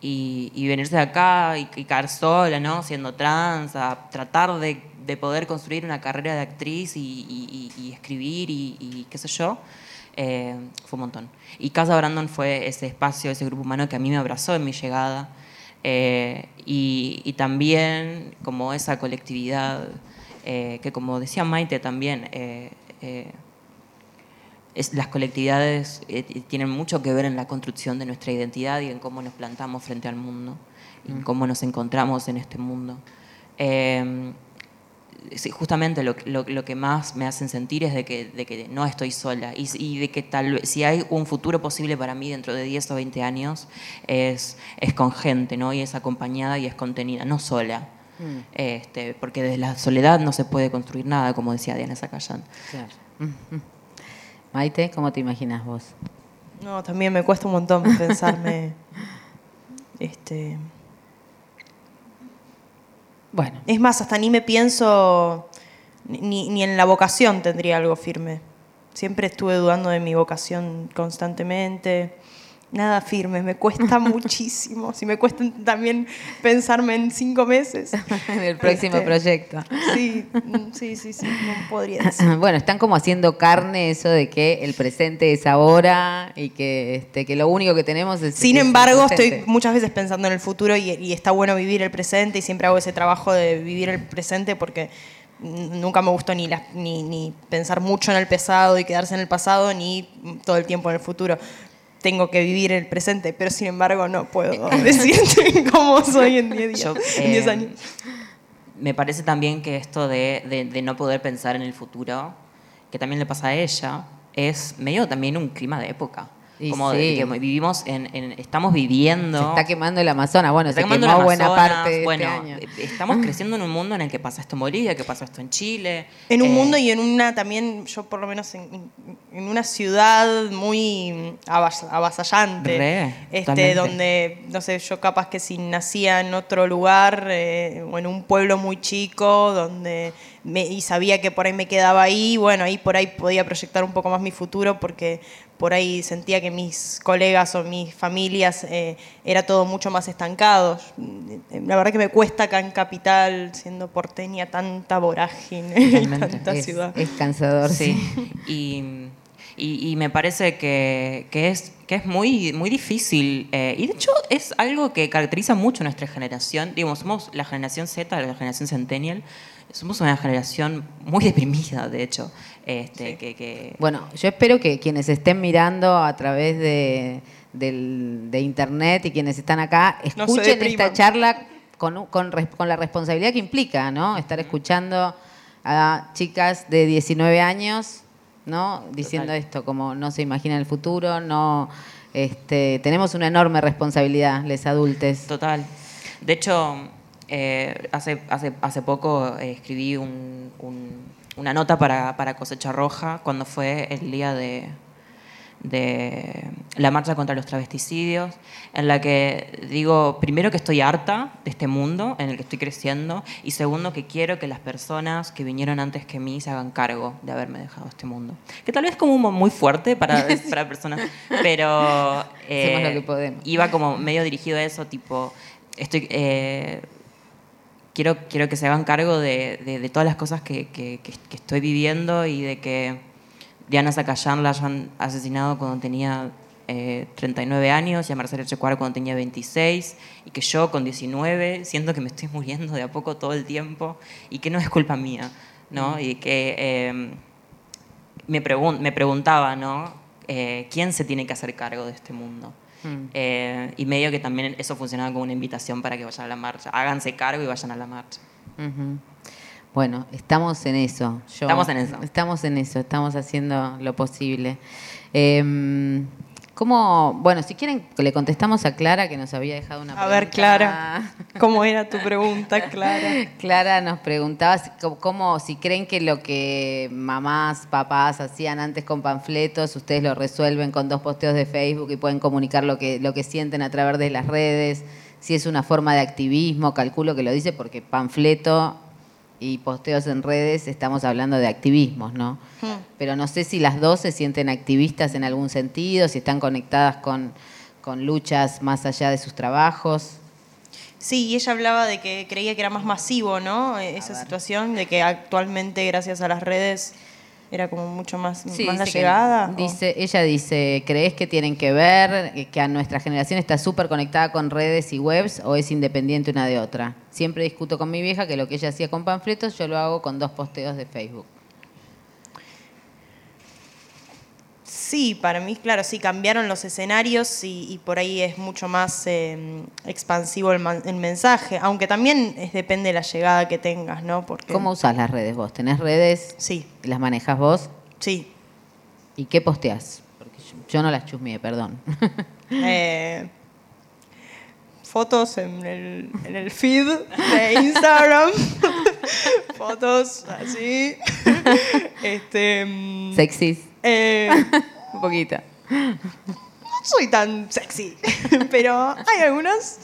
y, venirse de acá y, caer sola, ¿no? Siendo trans, tratar de, poder construir una carrera de actriz y, escribir y, qué sé yo, eh, fue un montón. Y Casa Brandon fue ese espacio, ese grupo humano que a mí me abrazó en mi llegada. Eh, y, también como esa colectividad eh, que como decía Maite también, las colectividades eh, tienen mucho que ver en la construcción de nuestra identidad y en cómo nos plantamos frente al mundo y en mm. cómo nos encontramos en este mundo. Eh, justamente lo, que más me hacen sentir es de que, no estoy sola y, de que tal vez si hay un futuro posible para mí dentro de 10 o 20 años es, es con gente ¿no? y es acompañada y es contenida, no sola. Mm. Este, porque desde la soledad no se puede construir nada, como decía Diana Zacayán. Claro. Mm, Maite, ¿cómo te imaginas vos? No, también me cuesta un montón pensarme. este. Bueno. Es más, hasta ni me pienso. Ni, ni en la vocación tendría algo firme. Siempre estuve dudando de mi vocación constantemente nada firme, me cuesta muchísimo. Si me cuesta también pensarme en cinco meses. en el próximo este, proyecto. Sí, sí, sí, sí, no podría decir. Bueno, están como haciendo carne eso de que el presente es ahora y que, este, que lo único que tenemos es. Sin embargo, estoy muchas veces pensando en el futuro y, y está bueno vivir el presente y siempre hago ese trabajo de vivir el presente porque nunca me gustó ni, ni, ni, pensar mucho en el pasado y quedarse en el pasado, ni todo el tiempo en el futuro tengo que vivir el presente, pero sin embargo no puedo decirte cómo soy en 10 eh, años. Me parece también que esto de, de, no poder pensar en el futuro, que también le pasa a ella, es medio también un clima de época como que vivimos en, estamos viviendo. Se está quemando el Amazonas, bueno, se, quemó buena parte. De bueno, este año. Eh, estamos creciendo en un mundo en el que pasa esto en Bolivia, que pasa esto en Chile. En un eh, mundo y en una también, yo por lo menos en, una ciudad muy avasallante. este, donde, no sé, yo capaz que si nacía en otro lugar eh, o en un pueblo muy chico, donde y sabía que por ahí me quedaba ahí, bueno, ahí por ahí podía proyectar un poco más mi futuro porque por ahí sentía que mis colegas o mis familias eh, era todo mucho más estancado. La verdad que me cuesta acá en Capital, siendo porteña, tanta vorágine y tanta ciudad. Es cansador, sí. Y, me parece que, es, que es muy, muy difícil. Eh, y de hecho es algo que caracteriza mucho a nuestra generación. Digamos, somos la generación Z, la generación Centennial. Somos una generación muy deprimida, de hecho. Este, que, Bueno, yo espero que quienes estén mirando a través de, internet y quienes están acá escuchen esta charla con, con, la responsabilidad que implica, ¿no? Estar escuchando a chicas de 19 años, ¿no? Diciendo esto, como no se imagina el futuro, no... Este, tenemos una enorme responsabilidad, les adultes. Total. De hecho, eh, hace, hace, hace poco eh, escribí una nota para, para, Cosecha Roja cuando fue el día de, de la marcha contra los travesticidios, en la que digo, primero que estoy harta de este mundo en el que estoy creciendo y segundo que quiero que las personas que vinieron antes que mí se hagan cargo de haberme dejado este mundo. Que tal vez como muy fuerte para, para personas, pero eh, iba como medio dirigido a eso, tipo, estoy quiero, quiero que se hagan cargo de, todas las cosas que, estoy viviendo y de que Diana Zacayán la hayan asesinado cuando tenía 39 eh, años y a Marcelo Checuar cuando tenía 26 y que yo con 19 siento que me estoy muriendo de a poco todo el tiempo y que no es culpa mía, ¿no? Mm. Y que em, me, me preguntaba, ¿no? Eh, ¿Quién se tiene que hacer cargo de este mundo? Mm. Eh, y medio que también eso funcionaba como una invitación para que vayan a la marcha. Háganse cargo y vayan a la marcha. Bueno, estamos en eso. estamos en eso. Estamos en eso, estamos haciendo lo posible. Eh, ¿Cómo, bueno, si quieren, le contestamos a Clara que nos había dejado una pregunta. A ver, Clara, ¿cómo era tu pregunta, Clara? Clara nos preguntaba cómo, si creen que lo que mamás, papás hacían antes con panfletos, ustedes lo resuelven con dos posteos de Facebook y pueden comunicar lo que, lo que sienten a través de las redes, si es una forma de activismo, calculo que lo dice porque panfleto y posteos en redes estamos hablando de activismos, ¿no? Hmm. Pero no sé si las dos se sienten activistas en algún sentido, si están conectadas con, con luchas más allá de sus trabajos. Sí, y ella hablaba de que creía que era más masivo, ¿no? Esa situación, de que actualmente, gracias a las redes, era como mucho más, Sí, más la dice que- llegada. o- Dice, ella dice, ¿crees que tienen que ver, que a nuestra generación está súper conectada con redes y webs o es independiente una de otra? Siempre discuto con mi vieja que lo que ella hacía con panfletos yo lo hago con dos posteos de Facebook. Sí, para mí, claro, sí, cambiaron los escenarios y, y por ahí es mucho más eh, expansivo el, mensaje, aunque también es, depende de la llegada que tengas, ¿no? Porque, ¿Cómo usás las redes vos? ¿Tenés redes Sí, y las manejas vos? sí. ¿Y qué posteás? Porque yo, yo no las chusmeé, perdón. Eh, fotos en el, en el feed de Instagram. fotos así. este, mm, Sexys. eh, Un poquito. no soy tan sexy, pero hay algunas.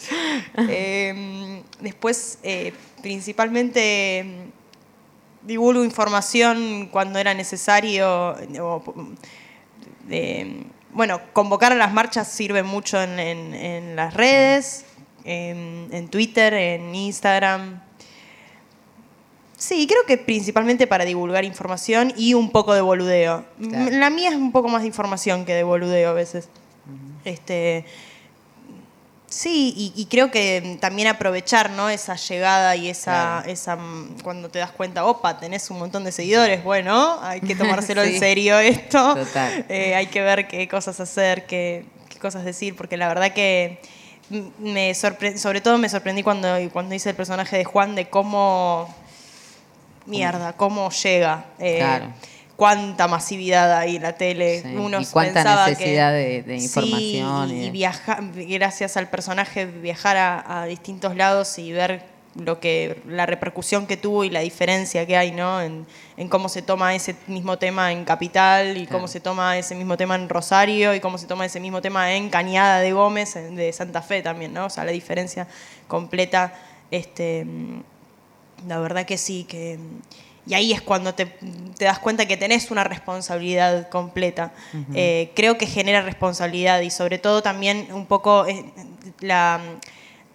Eh, después, eh, principalmente, mm, divulgo información cuando era necesario. eh, bueno, convocar a las marchas sirve mucho en, en- en las redes, en, en Twitter, en Instagram. Sí, creo que principalmente para divulgar información y un poco de boludeo. Claro. La mía es un poco más de información que de boludeo a veces. Este, sí, y, y creo que también aprovechar ¿no? esa llegada y esa, Claro. esa mm, cuando te das cuenta, opa, tenés un montón de seguidores, bueno, hay que tomárselo Sí. en serio esto. Total. Eh, hay que ver qué cosas hacer, qué, qué cosas decir, porque la verdad que mm, me sobre todo me sorprendí cuando, cuando hice el personaje de Juan de cómo mierda, cómo llega. eh, Claro. Cuánta masividad hay en la tele. Sí, Uno y cuánta pensaba necesidad que- de- de Sí, información y, y de- y viaja- gracias al personaje, viajar a, a distintos lados y ver lo que la repercusión que tuvo y la diferencia que hay ¿no? en, en cómo se toma ese mismo tema en Capital y Claro. cómo se toma ese mismo tema en Rosario y cómo se toma ese mismo tema en Cañada de Gómez, de Santa Fe también, ¿no? O sea, la diferencia completa, este, la verdad que sí, que... Y ahí es cuando te, te das cuenta que tenés una responsabilidad completa. Eh, creo que genera responsabilidad y sobre todo también un poco eh, la,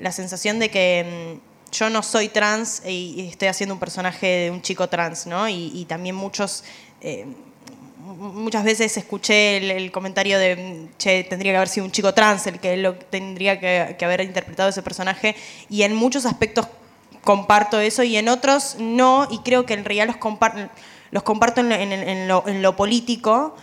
la sensación de que mm, yo no soy trans y, y estoy haciendo un personaje de un chico trans, ¿no? Y, y también muchos... eh, muchas veces escuché el, el comentario de, che, tendría que haber sido un chico trans el que lo tendría que, que haber interpretado ese personaje, y en muchos aspectos comparto eso y en otros no, y creo que en realidad los, compar- los comparto en lo, en- en lo- en lo político.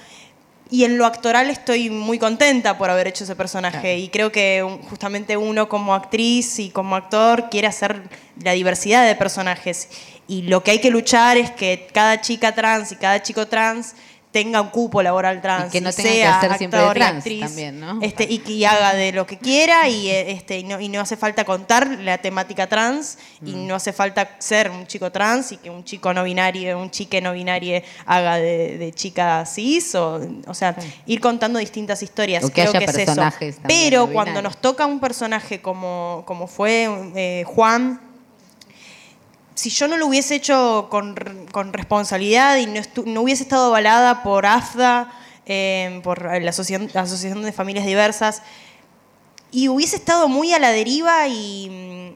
Y en lo actoral estoy muy contenta por haber hecho ese personaje Claro. y creo que justamente uno como actriz y como actor quiere hacer la diversidad de personajes y lo que hay que luchar es que cada chica trans y cada chico trans tenga un cupo laboral trans Y que no tenga que sea ser siempre de trans actriz, también, ¿no? este, y, y haga de lo que quiera y, eh, este, y, no, y no hace falta contar la temática trans y Mm. no hace falta ser un chico trans y que un chico no binario, un chique no binario haga de, de chica cis o, o sea, ir contando distintas historias. O que Creo haya que es eso. personajes Pero no cuando nos toca un personaje como, como fue eh, Juan, si yo no lo hubiese hecho con, responsabilidad y no, no hubiese estado avalada por AFDA, eh, por la asociación, de Familias Diversas, y hubiese estado muy a la deriva y,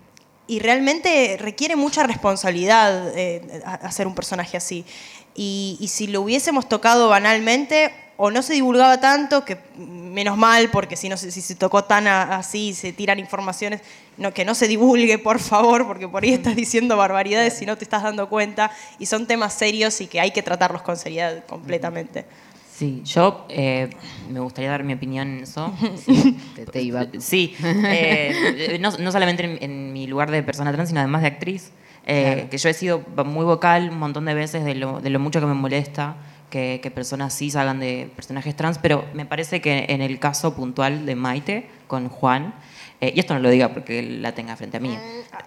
realmente requiere mucha responsabilidad eh, hacer un personaje así. Y si lo hubiésemos tocado banalmente, o no se divulgaba tanto, que menos mal, porque si, no, se- si se tocó tan a- así, se tiran informaciones, no, que no se divulgue, por favor, porque por ahí estás diciendo barbaridades y no te estás dando cuenta, y son temas serios y que hay que tratarlos con seriedad completamente. Sí, yo eh, me gustaría dar mi opinión en eso. Te, te iba. Sí, eh, no, no solamente en, en mi lugar de persona trans, sino además de actriz. Eh, Claro. Que yo he sido muy vocal un montón de veces de lo, de lo mucho que me molesta que, que personas cis hagan de personajes trans, pero me parece que en el caso puntual de Maite con Juan, eh, y esto no lo diga porque la tenga frente a mí.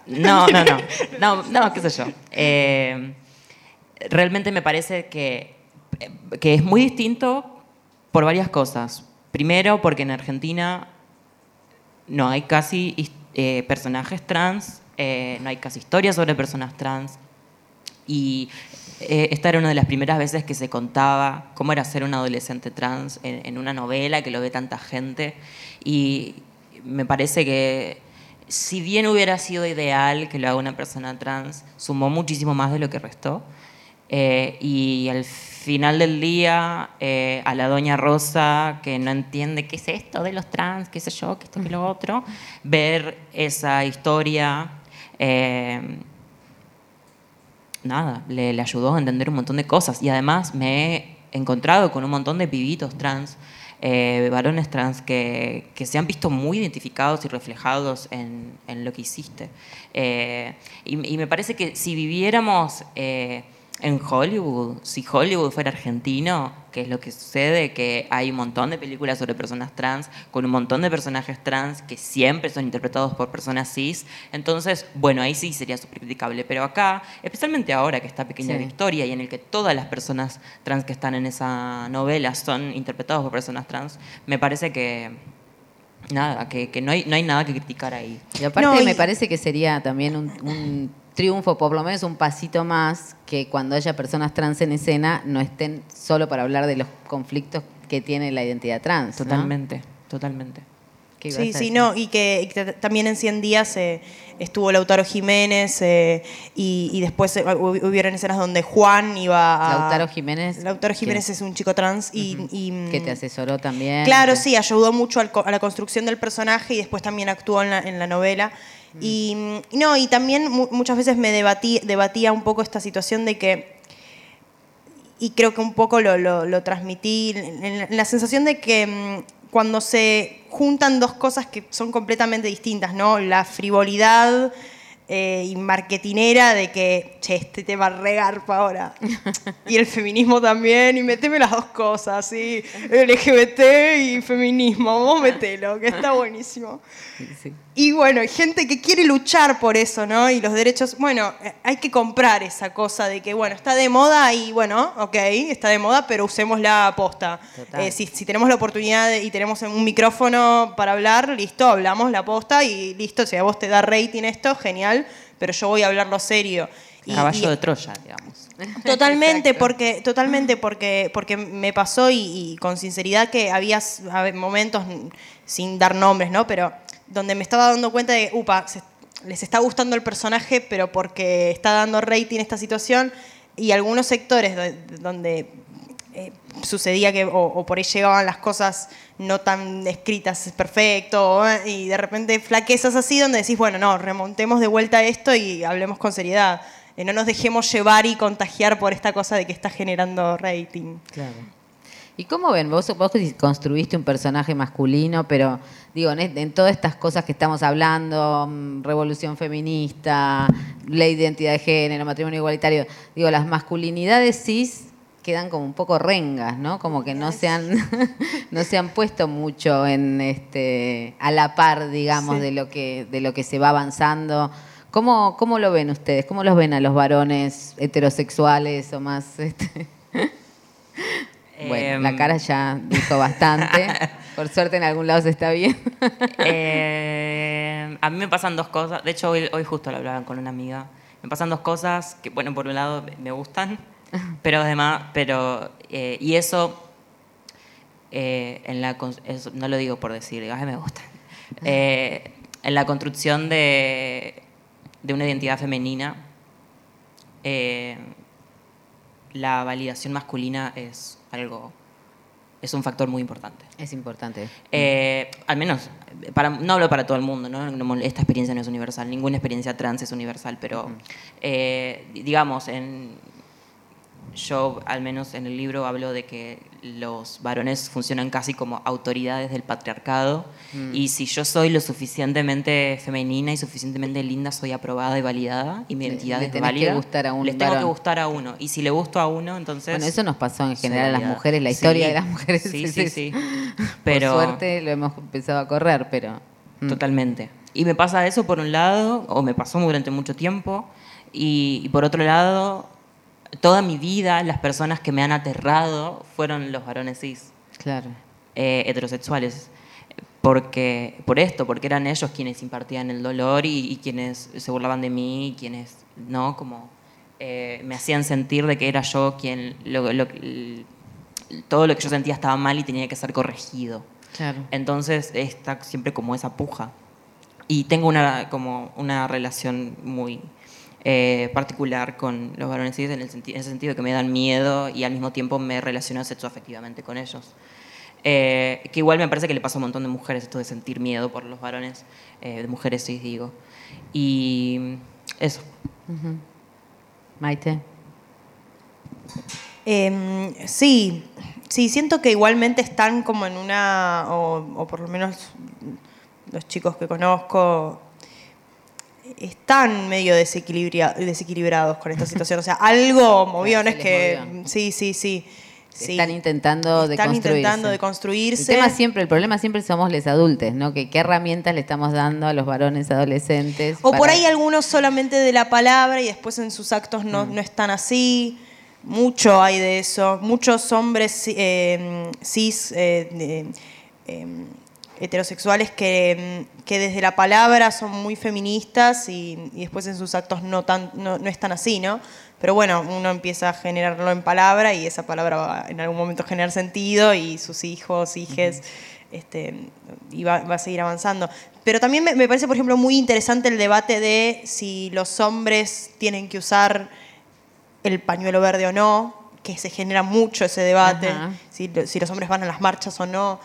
No, no, no, no, no, qué sé yo. Eh, realmente me parece que, que es muy distinto por varias cosas. Primero, porque en Argentina no hay casi eh, personajes trans, eh, no hay casi historias sobre personas trans. Y eh, esta era una de las primeras veces que se contaba cómo era ser un adolescente trans en, en una novela que lo ve tanta gente. Y me parece que si bien hubiera sido ideal que lo haga una persona trans, sumó muchísimo más de lo que restó. Eh, y al final del día, eh, a la doña Rosa, que no entiende qué es esto de los trans, qué sé yo, qué esto, qué lo otro, ver esa historia, eh, nada, le, ayudó a entender un montón de cosas. Y además me he encontrado con un montón de pibitos trans eh, varones trans que, se han visto muy identificados y reflejados en, lo que hiciste. Eh, y, y, me parece que si viviéramos eh, en Hollywood, si Hollywood fuera argentino, que es lo que sucede, que hay un montón de películas sobre personas trans, con un montón de personajes trans que siempre son interpretados por personas cis, entonces, bueno, ahí sí sería súper criticable, pero acá, especialmente ahora que está Pequeña sí. Victoria y en el que todas las personas trans que están en esa novela son interpretados por personas trans, me parece que nada, que, que no, hay, no hay nada que criticar ahí. Y aparte no, y... me parece que sería también un, un triunfo, por lo menos un pasito más, que cuando haya personas trans en escena no estén solo para hablar de los conflictos que tiene la identidad trans. Totalmente, ¿no? totalmente. Sí, sí, no, y que, y que, también en 100 días eh, estuvo Lautaro Jiménez eh, y, y, después eh, hubieron escenas donde Juan iba a... Lautaro Jiménez. Lautaro Jiménez es un chico trans y, uh -huh. y, Que te asesoró también. Claro, sí, ayudó mucho al, a la construcción del personaje y después también actuó en la, en la novela. Y no, y también muchas veces me debatí, debatía un poco esta situación de que, y creo que un poco lo, lo, lo transmití, la, en la, sensación de que mm, cuando se juntan dos cosas que son completamente distintas, ¿no? La frivolidad eh, y marketinera de que, che, este tema regarpa ahora. y el feminismo también, y meteme las dos cosas, ¿sí? LGBT y feminismo, vos metelo, que está buenísimo. Sí. Y bueno, hay gente que quiere luchar por eso, ¿no? Y los derechos, bueno, eh, hay que comprar esa cosa de que, bueno, está de moda y, bueno, ok, está de moda, pero usemos la posta. Eh, si, si, tenemos la oportunidad y tenemos un micrófono para hablar, listo, hablamos la posta y listo, si a vos te da rating esto, genial, pero yo voy a hablarlo serio. Y, Caballo y, de Troya, digamos. Totalmente, porque, totalmente porque, porque me pasó y, y con sinceridad que había momentos, sin dar nombres, ¿no? Pero donde me estaba dando cuenta de, upa, se, les está gustando el personaje, pero porque está dando rating esta situación, y algunos sectores donde, eh, sucedía que, o, o, por ahí llegaban las cosas no tan escritas perfecto, y de repente flaquezas así donde decís, bueno, no, remontemos de vuelta esto y hablemos con seriedad. Eh, no nos dejemos llevar y contagiar por esta cosa de que está generando rating. Claro. ¿Y cómo ven? Vos, vos construiste un personaje masculino, pero digo, en, en, todas estas cosas que estamos hablando, mm, revolución feminista, ley de identidad de género, matrimonio igualitario, digo, las masculinidades cis quedan como un poco rengas, ¿no? Como que no se han, no se han puesto mucho en este a la par, digamos, sí. de lo que de lo que se va avanzando. ¿Cómo, ¿Cómo lo ven ustedes? ¿Cómo los ven a los varones heterosexuales o más? Este? Bueno, la Em. cara ya dijo bastante. Por suerte en algún lado se está bien. eh, a mí me pasan dos cosas. De hecho, hoy, hoy justo lo hablaba con una amiga. Me pasan dos cosas que, bueno, por un lado me gustan, pero además, pero, eh, y eso, eh, en la, eso, no lo digo por decir, digo, ay, me gustan. Eh, en la construcción de, de una identidad femenina, la validación masculina es algo es un factor muy importante. Es importante. Eh, al menos, para, no hablo para todo el mundo, ¿no? esta experiencia no es universal, ninguna experiencia trans es universal, pero uh -huh. eh, digamos, en, yo al menos en el libro hablo de que los varones funcionan casi como autoridades del patriarcado mm. y si yo soy lo suficientemente femenina y suficientemente linda soy aprobada y validada y mi identidad le, es válida que gustar a un les tengo varón. que gustar a uno y si le gusto a uno entonces bueno eso nos pasó en general a las mujeres la historia sí. de las mujeres sí sí sí pero por suerte lo hemos empezado a correr pero mm. totalmente y me pasa eso por un lado o me pasó durante mucho tiempo y, y por otro lado toda mi vida las personas que me han aterrado fueron los varones cis. Claro. Eh, heterosexuales. Porque, por esto, porque eran ellos quienes impartían el dolor y, y, quienes se burlaban de mí, y quienes, ¿no? Como eh, me hacían sentir de que era yo quien, lo- lo- todo lo que yo sentía estaba mal y tenía que ser corregido. Claro. Entonces está siempre como esa puja. Y tengo una, como una relación muy eh, particular con los varones cis en, el en ese sentido que me dan miedo y al mismo tiempo me relaciono sexoafectivamente con ellos. Eh, que igual me parece que le pasa a un montón de mujeres esto de sentir miedo por los varones, eh, de mujeres cis digo. Y eso. Maite. Em, sí, sí, siento que igualmente están como en una, o, o por lo menos los chicos que conozco, están medio desequilibria- desequilibrados con esta situación. O sea, algo movió, no es que... movió. Sí, sí, sí. sí. Están intentando Están intentando El deconstruirse. tema siempre, el problema siempre somos los adultos, ¿no? Que qué herramientas le estamos dando a los varones adolescentes. O por ahí algunos solamente de la palabra y después en sus actos Mm. no, no están así. Mucho hay de eso. Muchos hombres eh, cis eh, de- eh, heterosexuales que, mm, que desde la palabra son muy feministas y, y después en sus actos no, tan, no, no están así, ¿no? Pero bueno, uno empieza a generarlo en palabra y esa palabra va en algún momento a generar sentido y sus hijos, hijes, este, y va, va a seguir avanzando. Pero también me, me parece, por ejemplo, muy interesante el debate de si los hombres tienen que usar el pañuelo verde o no, que se genera mucho ese debate, si, si los hombres van a las marchas o no.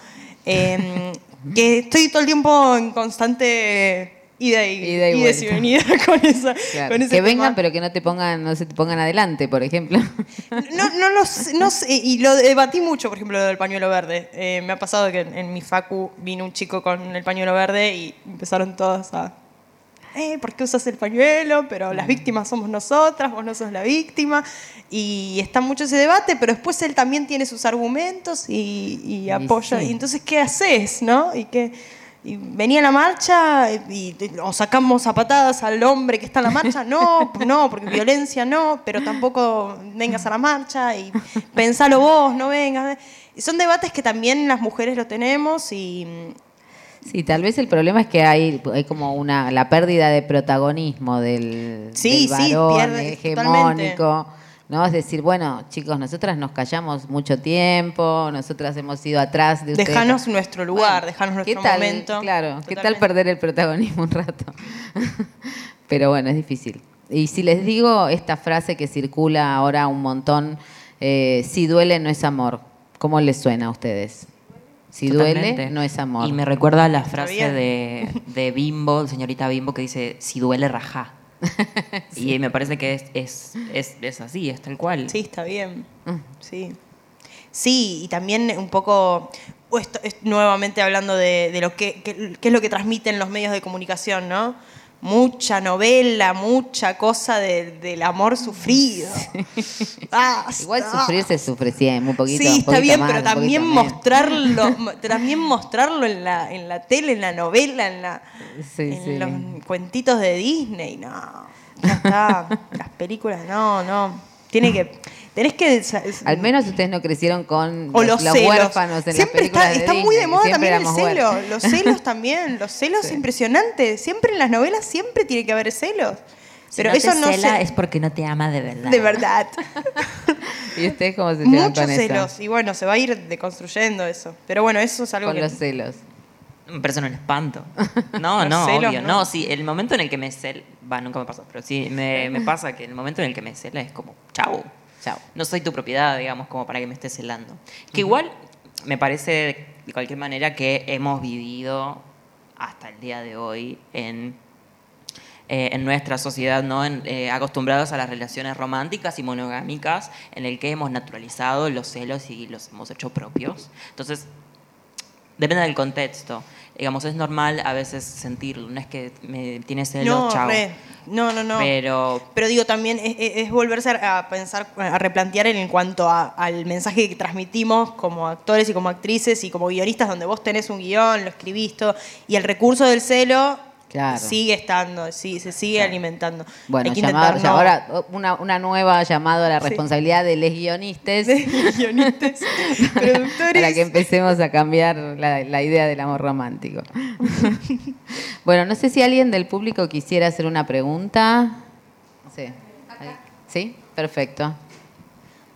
Eh, que estoy todo el tiempo en constante ida y, Ida y y venida con, esa, Claro, con ese que vengan, tema. pero que no te pongan, no se te pongan adelante, por ejemplo. No, no, lo sé, no sé, y lo debatí mucho, por ejemplo, lo del pañuelo verde. Eh, me ha pasado que en, en mi facu vino un chico con el pañuelo verde y empezaron todos a... Eh, ¿Por qué usas el pañuelo? Pero las víctimas somos nosotras, vos no sos la víctima. Y está mucho ese debate, pero después él también tiene sus argumentos y, y apoya. sí. Y entonces, ¿qué haces? ¿no? Y que y venía la marcha y, y- o sacamos a patadas al hombre que está en la marcha, no, no, porque violencia no, pero tampoco vengas a la marcha y pensalo vos, no vengas. Y son debates que también las mujeres lo tenemos y Sí, tal vez el problema es que hay, hay como una la pérdida de protagonismo del, Sí, del sí, varón pierde hegemónico. ¿no? Es decir, bueno, chicos, nosotras nos callamos mucho tiempo, nosotras hemos ido atrás de ustedes. dejanos nuestro lugar, Bueno, dejanos ¿qué nuestro tal? momento. Claro, ¿qué tal Totalmente. perder el protagonismo un rato? Pero bueno, es difícil. Y si les digo esta frase que circula ahora un montón, eh, si duele no es amor, ¿cómo les suena a ustedes? Si Totalmente. duele no es amor. Y me recuerda la frase de, de Bimbo, señorita Bimbo, que dice, si duele, rajá. Y me parece que es, es, es, es así, es tal cual. Sí, está bien. Mm. Sí. Sí, y también un poco, esto- es- nuevamente hablando de, de lo que, que- qué es lo que transmiten los medios de comunicación, ¿no? Mucha novela, mucha cosa de- del amor sufrido. Basta. Igual sufrir se sufre siempre, un poquito. Sí, un está poquito bien, más, pero también mostrarlo, mo- también mostrarlo en la, en la tele, en la novela, en, la, Sí, en sí. los cuentitos de Disney, no. Ya está. Las películas, no, no. Tiene que. Tenés que. Al menos ustedes no crecieron con O los, los, los celos. huérfanos en siempre las películas está, de está muy de moda también el celo. huérfanos. Los celos también. Los celos Sí. impresionantes. Siempre en las novelas siempre tiene que haber celos. Si Pero no eso te no cela se. es porque no te ama de verdad. De verdad. ¿Y ustedes cómo se llevan Muchos con celos. eso? Y bueno, se va a ir deconstruyendo eso. Pero bueno, eso es algo Con que. los celos. Me parece un espanto. No, no, celos, obvio. no. No. sí, el momento en el que me cela, va, nunca me pasó, pero sí, me, me pasa que el momento en el que me cela es como, chau, Chao. no soy tu propiedad, digamos, como para que me estés celando. Que igual me parece, de cualquier manera, que hemos vivido hasta el día de hoy en, eh, en nuestra sociedad, ¿no? En, eh, acostumbrados a las relaciones románticas y monogámicas, en el que hemos naturalizado los celos y los hemos hecho propios. Entonces, depende del contexto. Digamos, es normal a veces sentirlo, no es que me tiene celos, No, chao. re. no, no, no. Pero Pero digo, también es, es- volverse a pensar, a replantear en cuanto a- al mensaje que transmitimos como actores y como actrices y como guionistas, donde vos tenés un guion, lo escribís todo, y el recurso del celo Claro. sigue estando, sí, se sigue alimentando. Bueno, Hay que llamado- intentar no- ahora una, una nueva llamado a la Sí. responsabilidad de los guionistas de guionistas, productores. para que empecemos a cambiar la, la idea del amor romántico. bueno, no sé si alguien del público quisiera hacer una pregunta. Ahí. ¿Sí? Perfecto.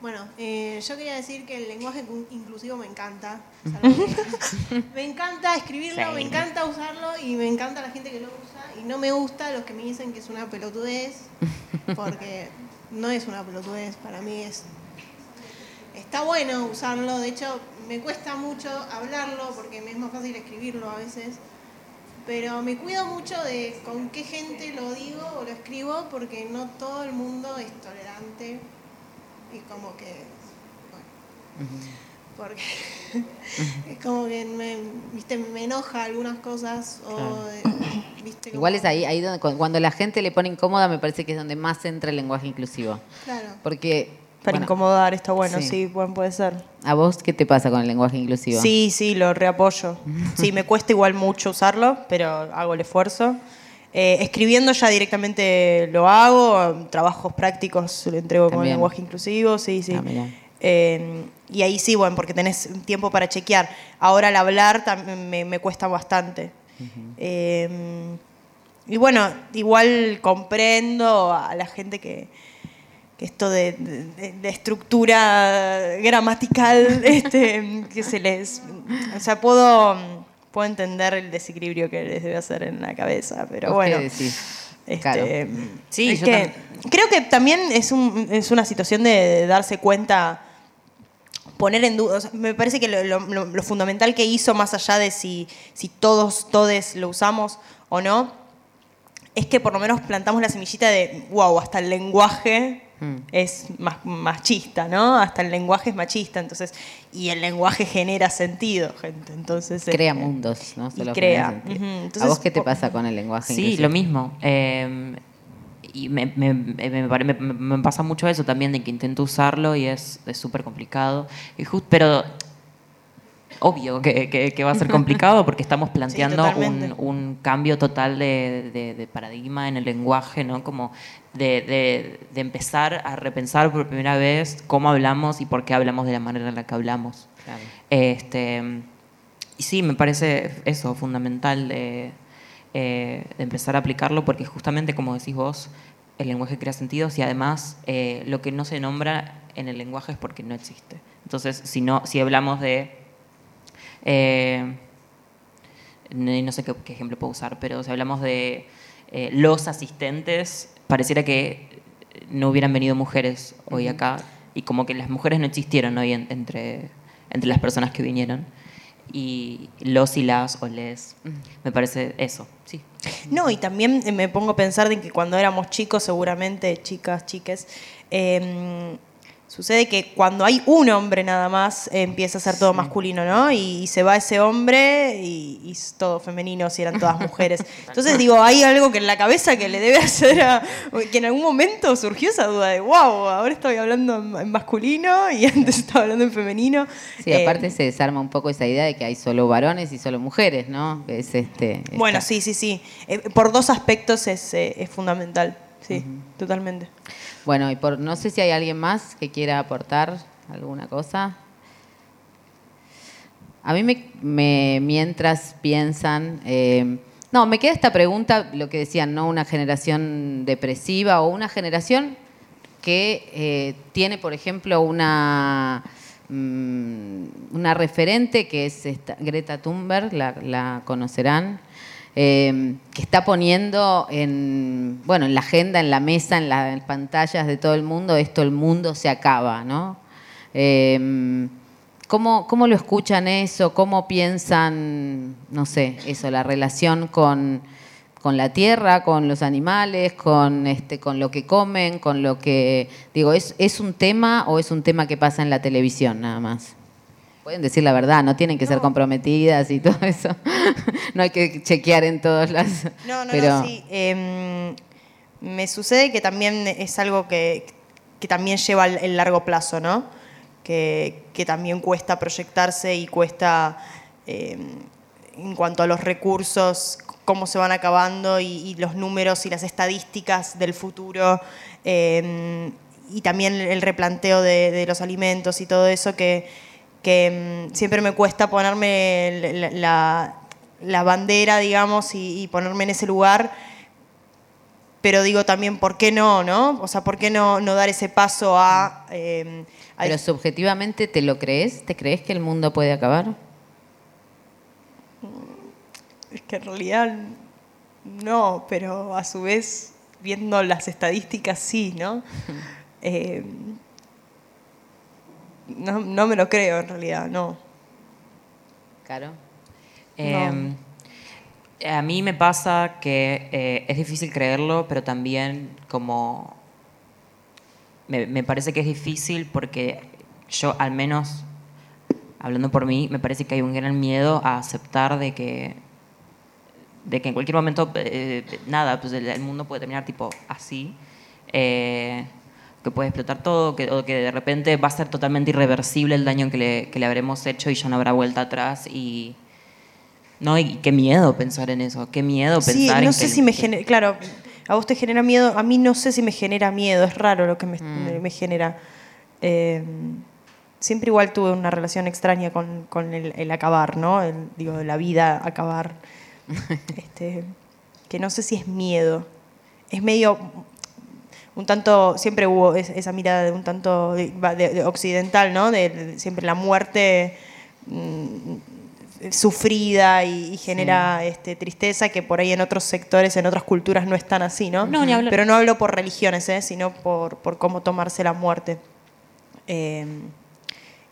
Bueno, eh, yo quería decir que el lenguaje inclusivo me encanta. me encanta escribirlo, me encanta usarlo y me encanta la gente que lo usa. Y no me gusta los que me dicen que es una pelotudez, porque no es una pelotudez, para mí es... Está bueno usarlo, de hecho me cuesta mucho hablarlo porque me es más fácil escribirlo a veces, pero me cuido mucho de con qué gente lo digo o lo escribo porque no todo el mundo es tolerante y como que, bueno, porque es como que me, ¿viste? me enoja algunas cosas o, ¿viste? Igual es ahí, ahí donde, cuando la gente le pone incómoda me parece que es donde más entra el lenguaje inclusivo. Claro. Porque para incomodar, está bueno, sí, puede ser. ¿A vos qué te pasa con el lenguaje inclusivo? Sí, sí, lo reapoyo. Sí, me cuesta igual mucho usarlo, pero hago el esfuerzo. Eh, escribiendo ya directamente lo hago, trabajos prácticos lo entrego con lenguaje inclusivo, sí, sí. Ah, eh, y ahí sí, bueno, porque tenés tiempo para chequear. Ahora al hablar también me, cuesta bastante. Eh, y bueno, igual comprendo a la gente que, esto de, estructura gramatical, este, que se les... O sea, puedo, puedo entender el desequilibrio que les debe hacer en la cabeza, pero bueno. Este, sí, que, creo que también es, un, es una situación de darse cuenta, poner en duda, me parece que lo, fundamental que hizo, más allá de si, si todos, todes lo usamos o no, es que por lo menos plantamos la semillita de, wow, hasta el lenguaje Mm. es más machista, ¿no? Hasta el lenguaje es machista, entonces, y el lenguaje genera sentido, gente. Entonces, crea este, mundos, ¿no? crea. ¿A vos qué te pasa con el lenguaje? Sí, lo mismo. Eh, y me, me, pasa mucho eso también, de que intento usarlo y es súper complicado. Y pero obvio que, va a ser complicado porque estamos planteando un, cambio total de, paradigma en el lenguaje, ¿no? Como de, empezar a repensar por primera vez cómo hablamos y por qué hablamos de la manera en la que hablamos. Este, y sí, me parece eso fundamental eh, de, empezar a aplicarlo porque justamente, como decís vos, el lenguaje crea sentidos y además eh, lo que no se nombra en el lenguaje es porque no existe. Entonces, si, no, si hablamos de eh, no sé qué, ejemplo puedo usar, pero si hablamos de eh, los asistentes, pareciera que no hubieran venido mujeres hoy acá y como que las mujeres no existieron hoy entre, entre las personas que vinieron. Y los y las o les, me parece eso, sí. No, y también me pongo a pensar de que cuando éramos chicos, seguramente, chicas, chiques, eh, Sucede que cuando hay un hombre nada más empieza a ser todo masculino, ¿no? Y, se va ese hombre y, es todo femenino si eran todas mujeres. Entonces digo, hay algo que en la cabeza que le debe hacer a... que en algún momento surgió esa duda de, wow, ahora estoy hablando en masculino y antes estaba hablando en femenino. Sí, aparte eh, se desarma un poco esa idea de que hay solo varones y solo mujeres, ¿no? Es este, bueno, sí, sí, sí. Eh, por dos aspectos es, eh, es fundamental, sí, totalmente. Bueno, y por no sé si hay alguien más que quiera aportar alguna cosa. A mí me, mientras piensan, eh, no, me queda esta pregunta, lo que decían, ¿no? Una generación depresiva o una generación que eh, tiene, por ejemplo, una, mm, una referente que es Greta Thunberg, la conocerán, Em, que está poniendo en, bueno, en la agenda, en la mesa, en las pantallas de todo el mundo, esto el mundo se acaba, ¿no? Em, ¿cómo, lo escuchan eso? ¿Cómo piensan, no sé, eso, la relación con, la tierra, con los animales, con, este, con lo que comen, con lo que... Digo, ¿es, ¿es un tema o es un tema que pasa en la televisión nada más? Pueden decir la verdad, no tienen que ser comprometidas y todo eso. no hay que chequear en todas las. No, no, no, sí. Em, me sucede que también es algo que, también lleva el largo plazo, ¿no? Que, también cuesta proyectarse y cuesta, em, en cuanto a los recursos, cómo se van acabando y, los números y las estadísticas del futuro. Em, y también el replanteo de los alimentos y todo eso que que mm, siempre me cuesta ponerme la, bandera, digamos, y, ponerme en ese lugar pero digo también, ¿por qué no, no? O sea, ¿por qué no, no dar ese paso a... eh, a- Pero subjetivamente, ¿te lo crees? ¿Te crees que el mundo puede acabar? Es que en realidad no, pero a su vez, viendo las estadísticas, sí, ¿no? Eh, no, no me lo creo en realidad, no. Claro. Eh, a mí me pasa que eh, es difícil creerlo, pero también como me, me parece que es difícil porque yo al menos, hablando por mí, me parece que hay un gran miedo a aceptar de que de que en cualquier momento eh, nada, pues el, el mundo puede terminar tipo así, eh, que puede explotar todo, que, o que de repente va a ser totalmente irreversible el daño que le, que le habremos hecho y ya no habrá vuelta atrás y no, y qué miedo pensar en eso, qué miedo pensar Sí, en no que sé el- si me genera, claro, a vos te genera miedo, a mí no sé si me genera miedo, es raro lo que me, me genera. Eh, siempre igual tuve una relación extraña con, con el, el acabar, ¿no? El, digo, la vida acabar. este, que no sé si es miedo, es medio un tanto, siempre hubo es- esa mirada de un tanto de- de- occidental, ¿no? De, siempre la muerte mm, sufrida y, y genera este, tristeza que por ahí en otros sectores, en otras culturas no es tan así, ¿no? No, ni hablar. Pero no hablo por religiones, ¿eh? sino por, por cómo tomarse la muerte. Eh,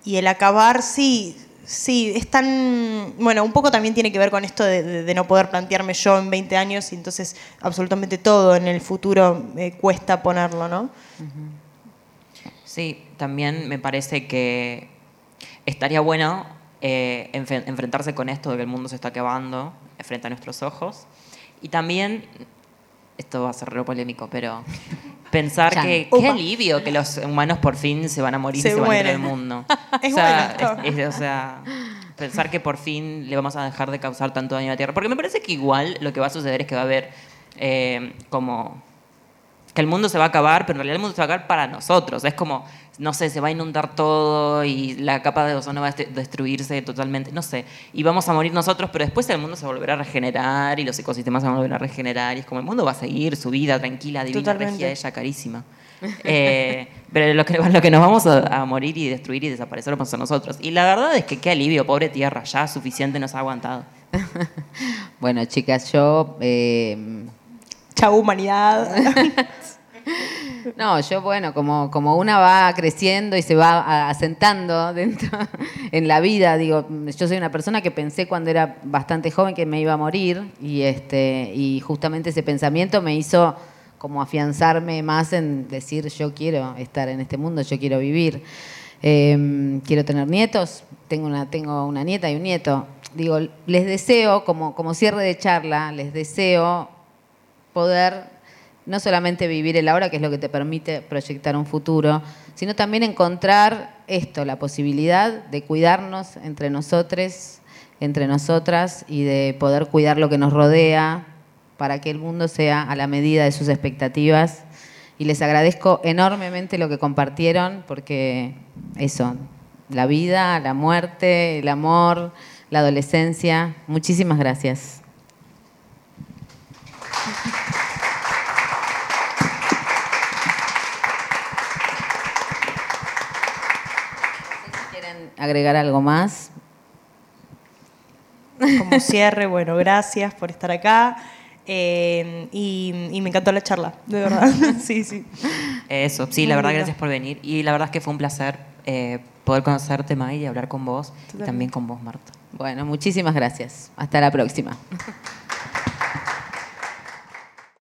y el acabar, sí, sí, es tan... Bueno, un poco también tiene que ver con esto de, no poder plantearme yo en 20 años y entonces absolutamente todo en el futuro me cuesta ponerlo, ¿no? Sí, también me parece que estaría bueno eh, enfrentarse con esto de que el mundo se está acabando frente a nuestros ojos. Y también, esto va a ser re polémico, pero pensar Chan. que Upa. qué alivio que los humanos por fin se van a morir Se y se van a ir del mundo. Es o, sea, bueno. es- es- o sea, pensar que por fin le vamos a dejar de causar tanto daño a la Tierra. Porque me parece que igual lo que va a suceder es que va a haber eh, como que el mundo se va a acabar, pero en realidad el mundo se va a acabar para nosotros. Es como, no sé, se va a inundar todo y la capa de ozono va a dest- destruirse totalmente, no sé. Y vamos a morir nosotros, pero después el mundo se volverá a regenerar y los ecosistemas se van a volver a regenerar. Y es como el mundo va a seguir su vida tranquila, divina, Totalmente. regia, ella carísima. Eh, pero lo que, lo que nos vamos a, a morir y destruir y desaparecer vamos a ser nosotros. Y la verdad es que qué alivio, pobre tierra, ya suficiente nos ha aguantado. Bueno, chicas, yo... eh, Chau, humanidad. No, yo, bueno, como, como una va creciendo y se va asentando dentro en la vida, digo, yo soy una persona que pensé cuando era bastante joven que me iba a morir y, este, y justamente ese pensamiento me hizo como afianzarme más en decir yo quiero estar en este mundo, yo quiero vivir. Eh, quiero tener nietos, tengo una, tengo una nieta y un nieto. Digo, les deseo, como, como cierre de charla, les deseo poder no solamente vivir el ahora, que es lo que te permite proyectar un futuro, sino también encontrar esto, la posibilidad de cuidarnos entre nosotros, entre nosotras y de poder cuidar lo que nos rodea para que el mundo sea a la medida de sus expectativas. Y les agradezco enormemente lo que compartieron, porque eso, la vida, la muerte, el amor, la adolescencia, muchísimas gracias. ¿Quieren agregar algo más? Como cierre, bueno, gracias por estar acá. Eh, y, y me encantó la charla, de verdad. sí, sí. Eso, sí, Muy la verdad, lindo. gracias por venir. Y la verdad es que fue un placer eh, poder conocerte, May, y hablar con vos. Y también con vos, Marta. Bueno, muchísimas gracias. Hasta la próxima.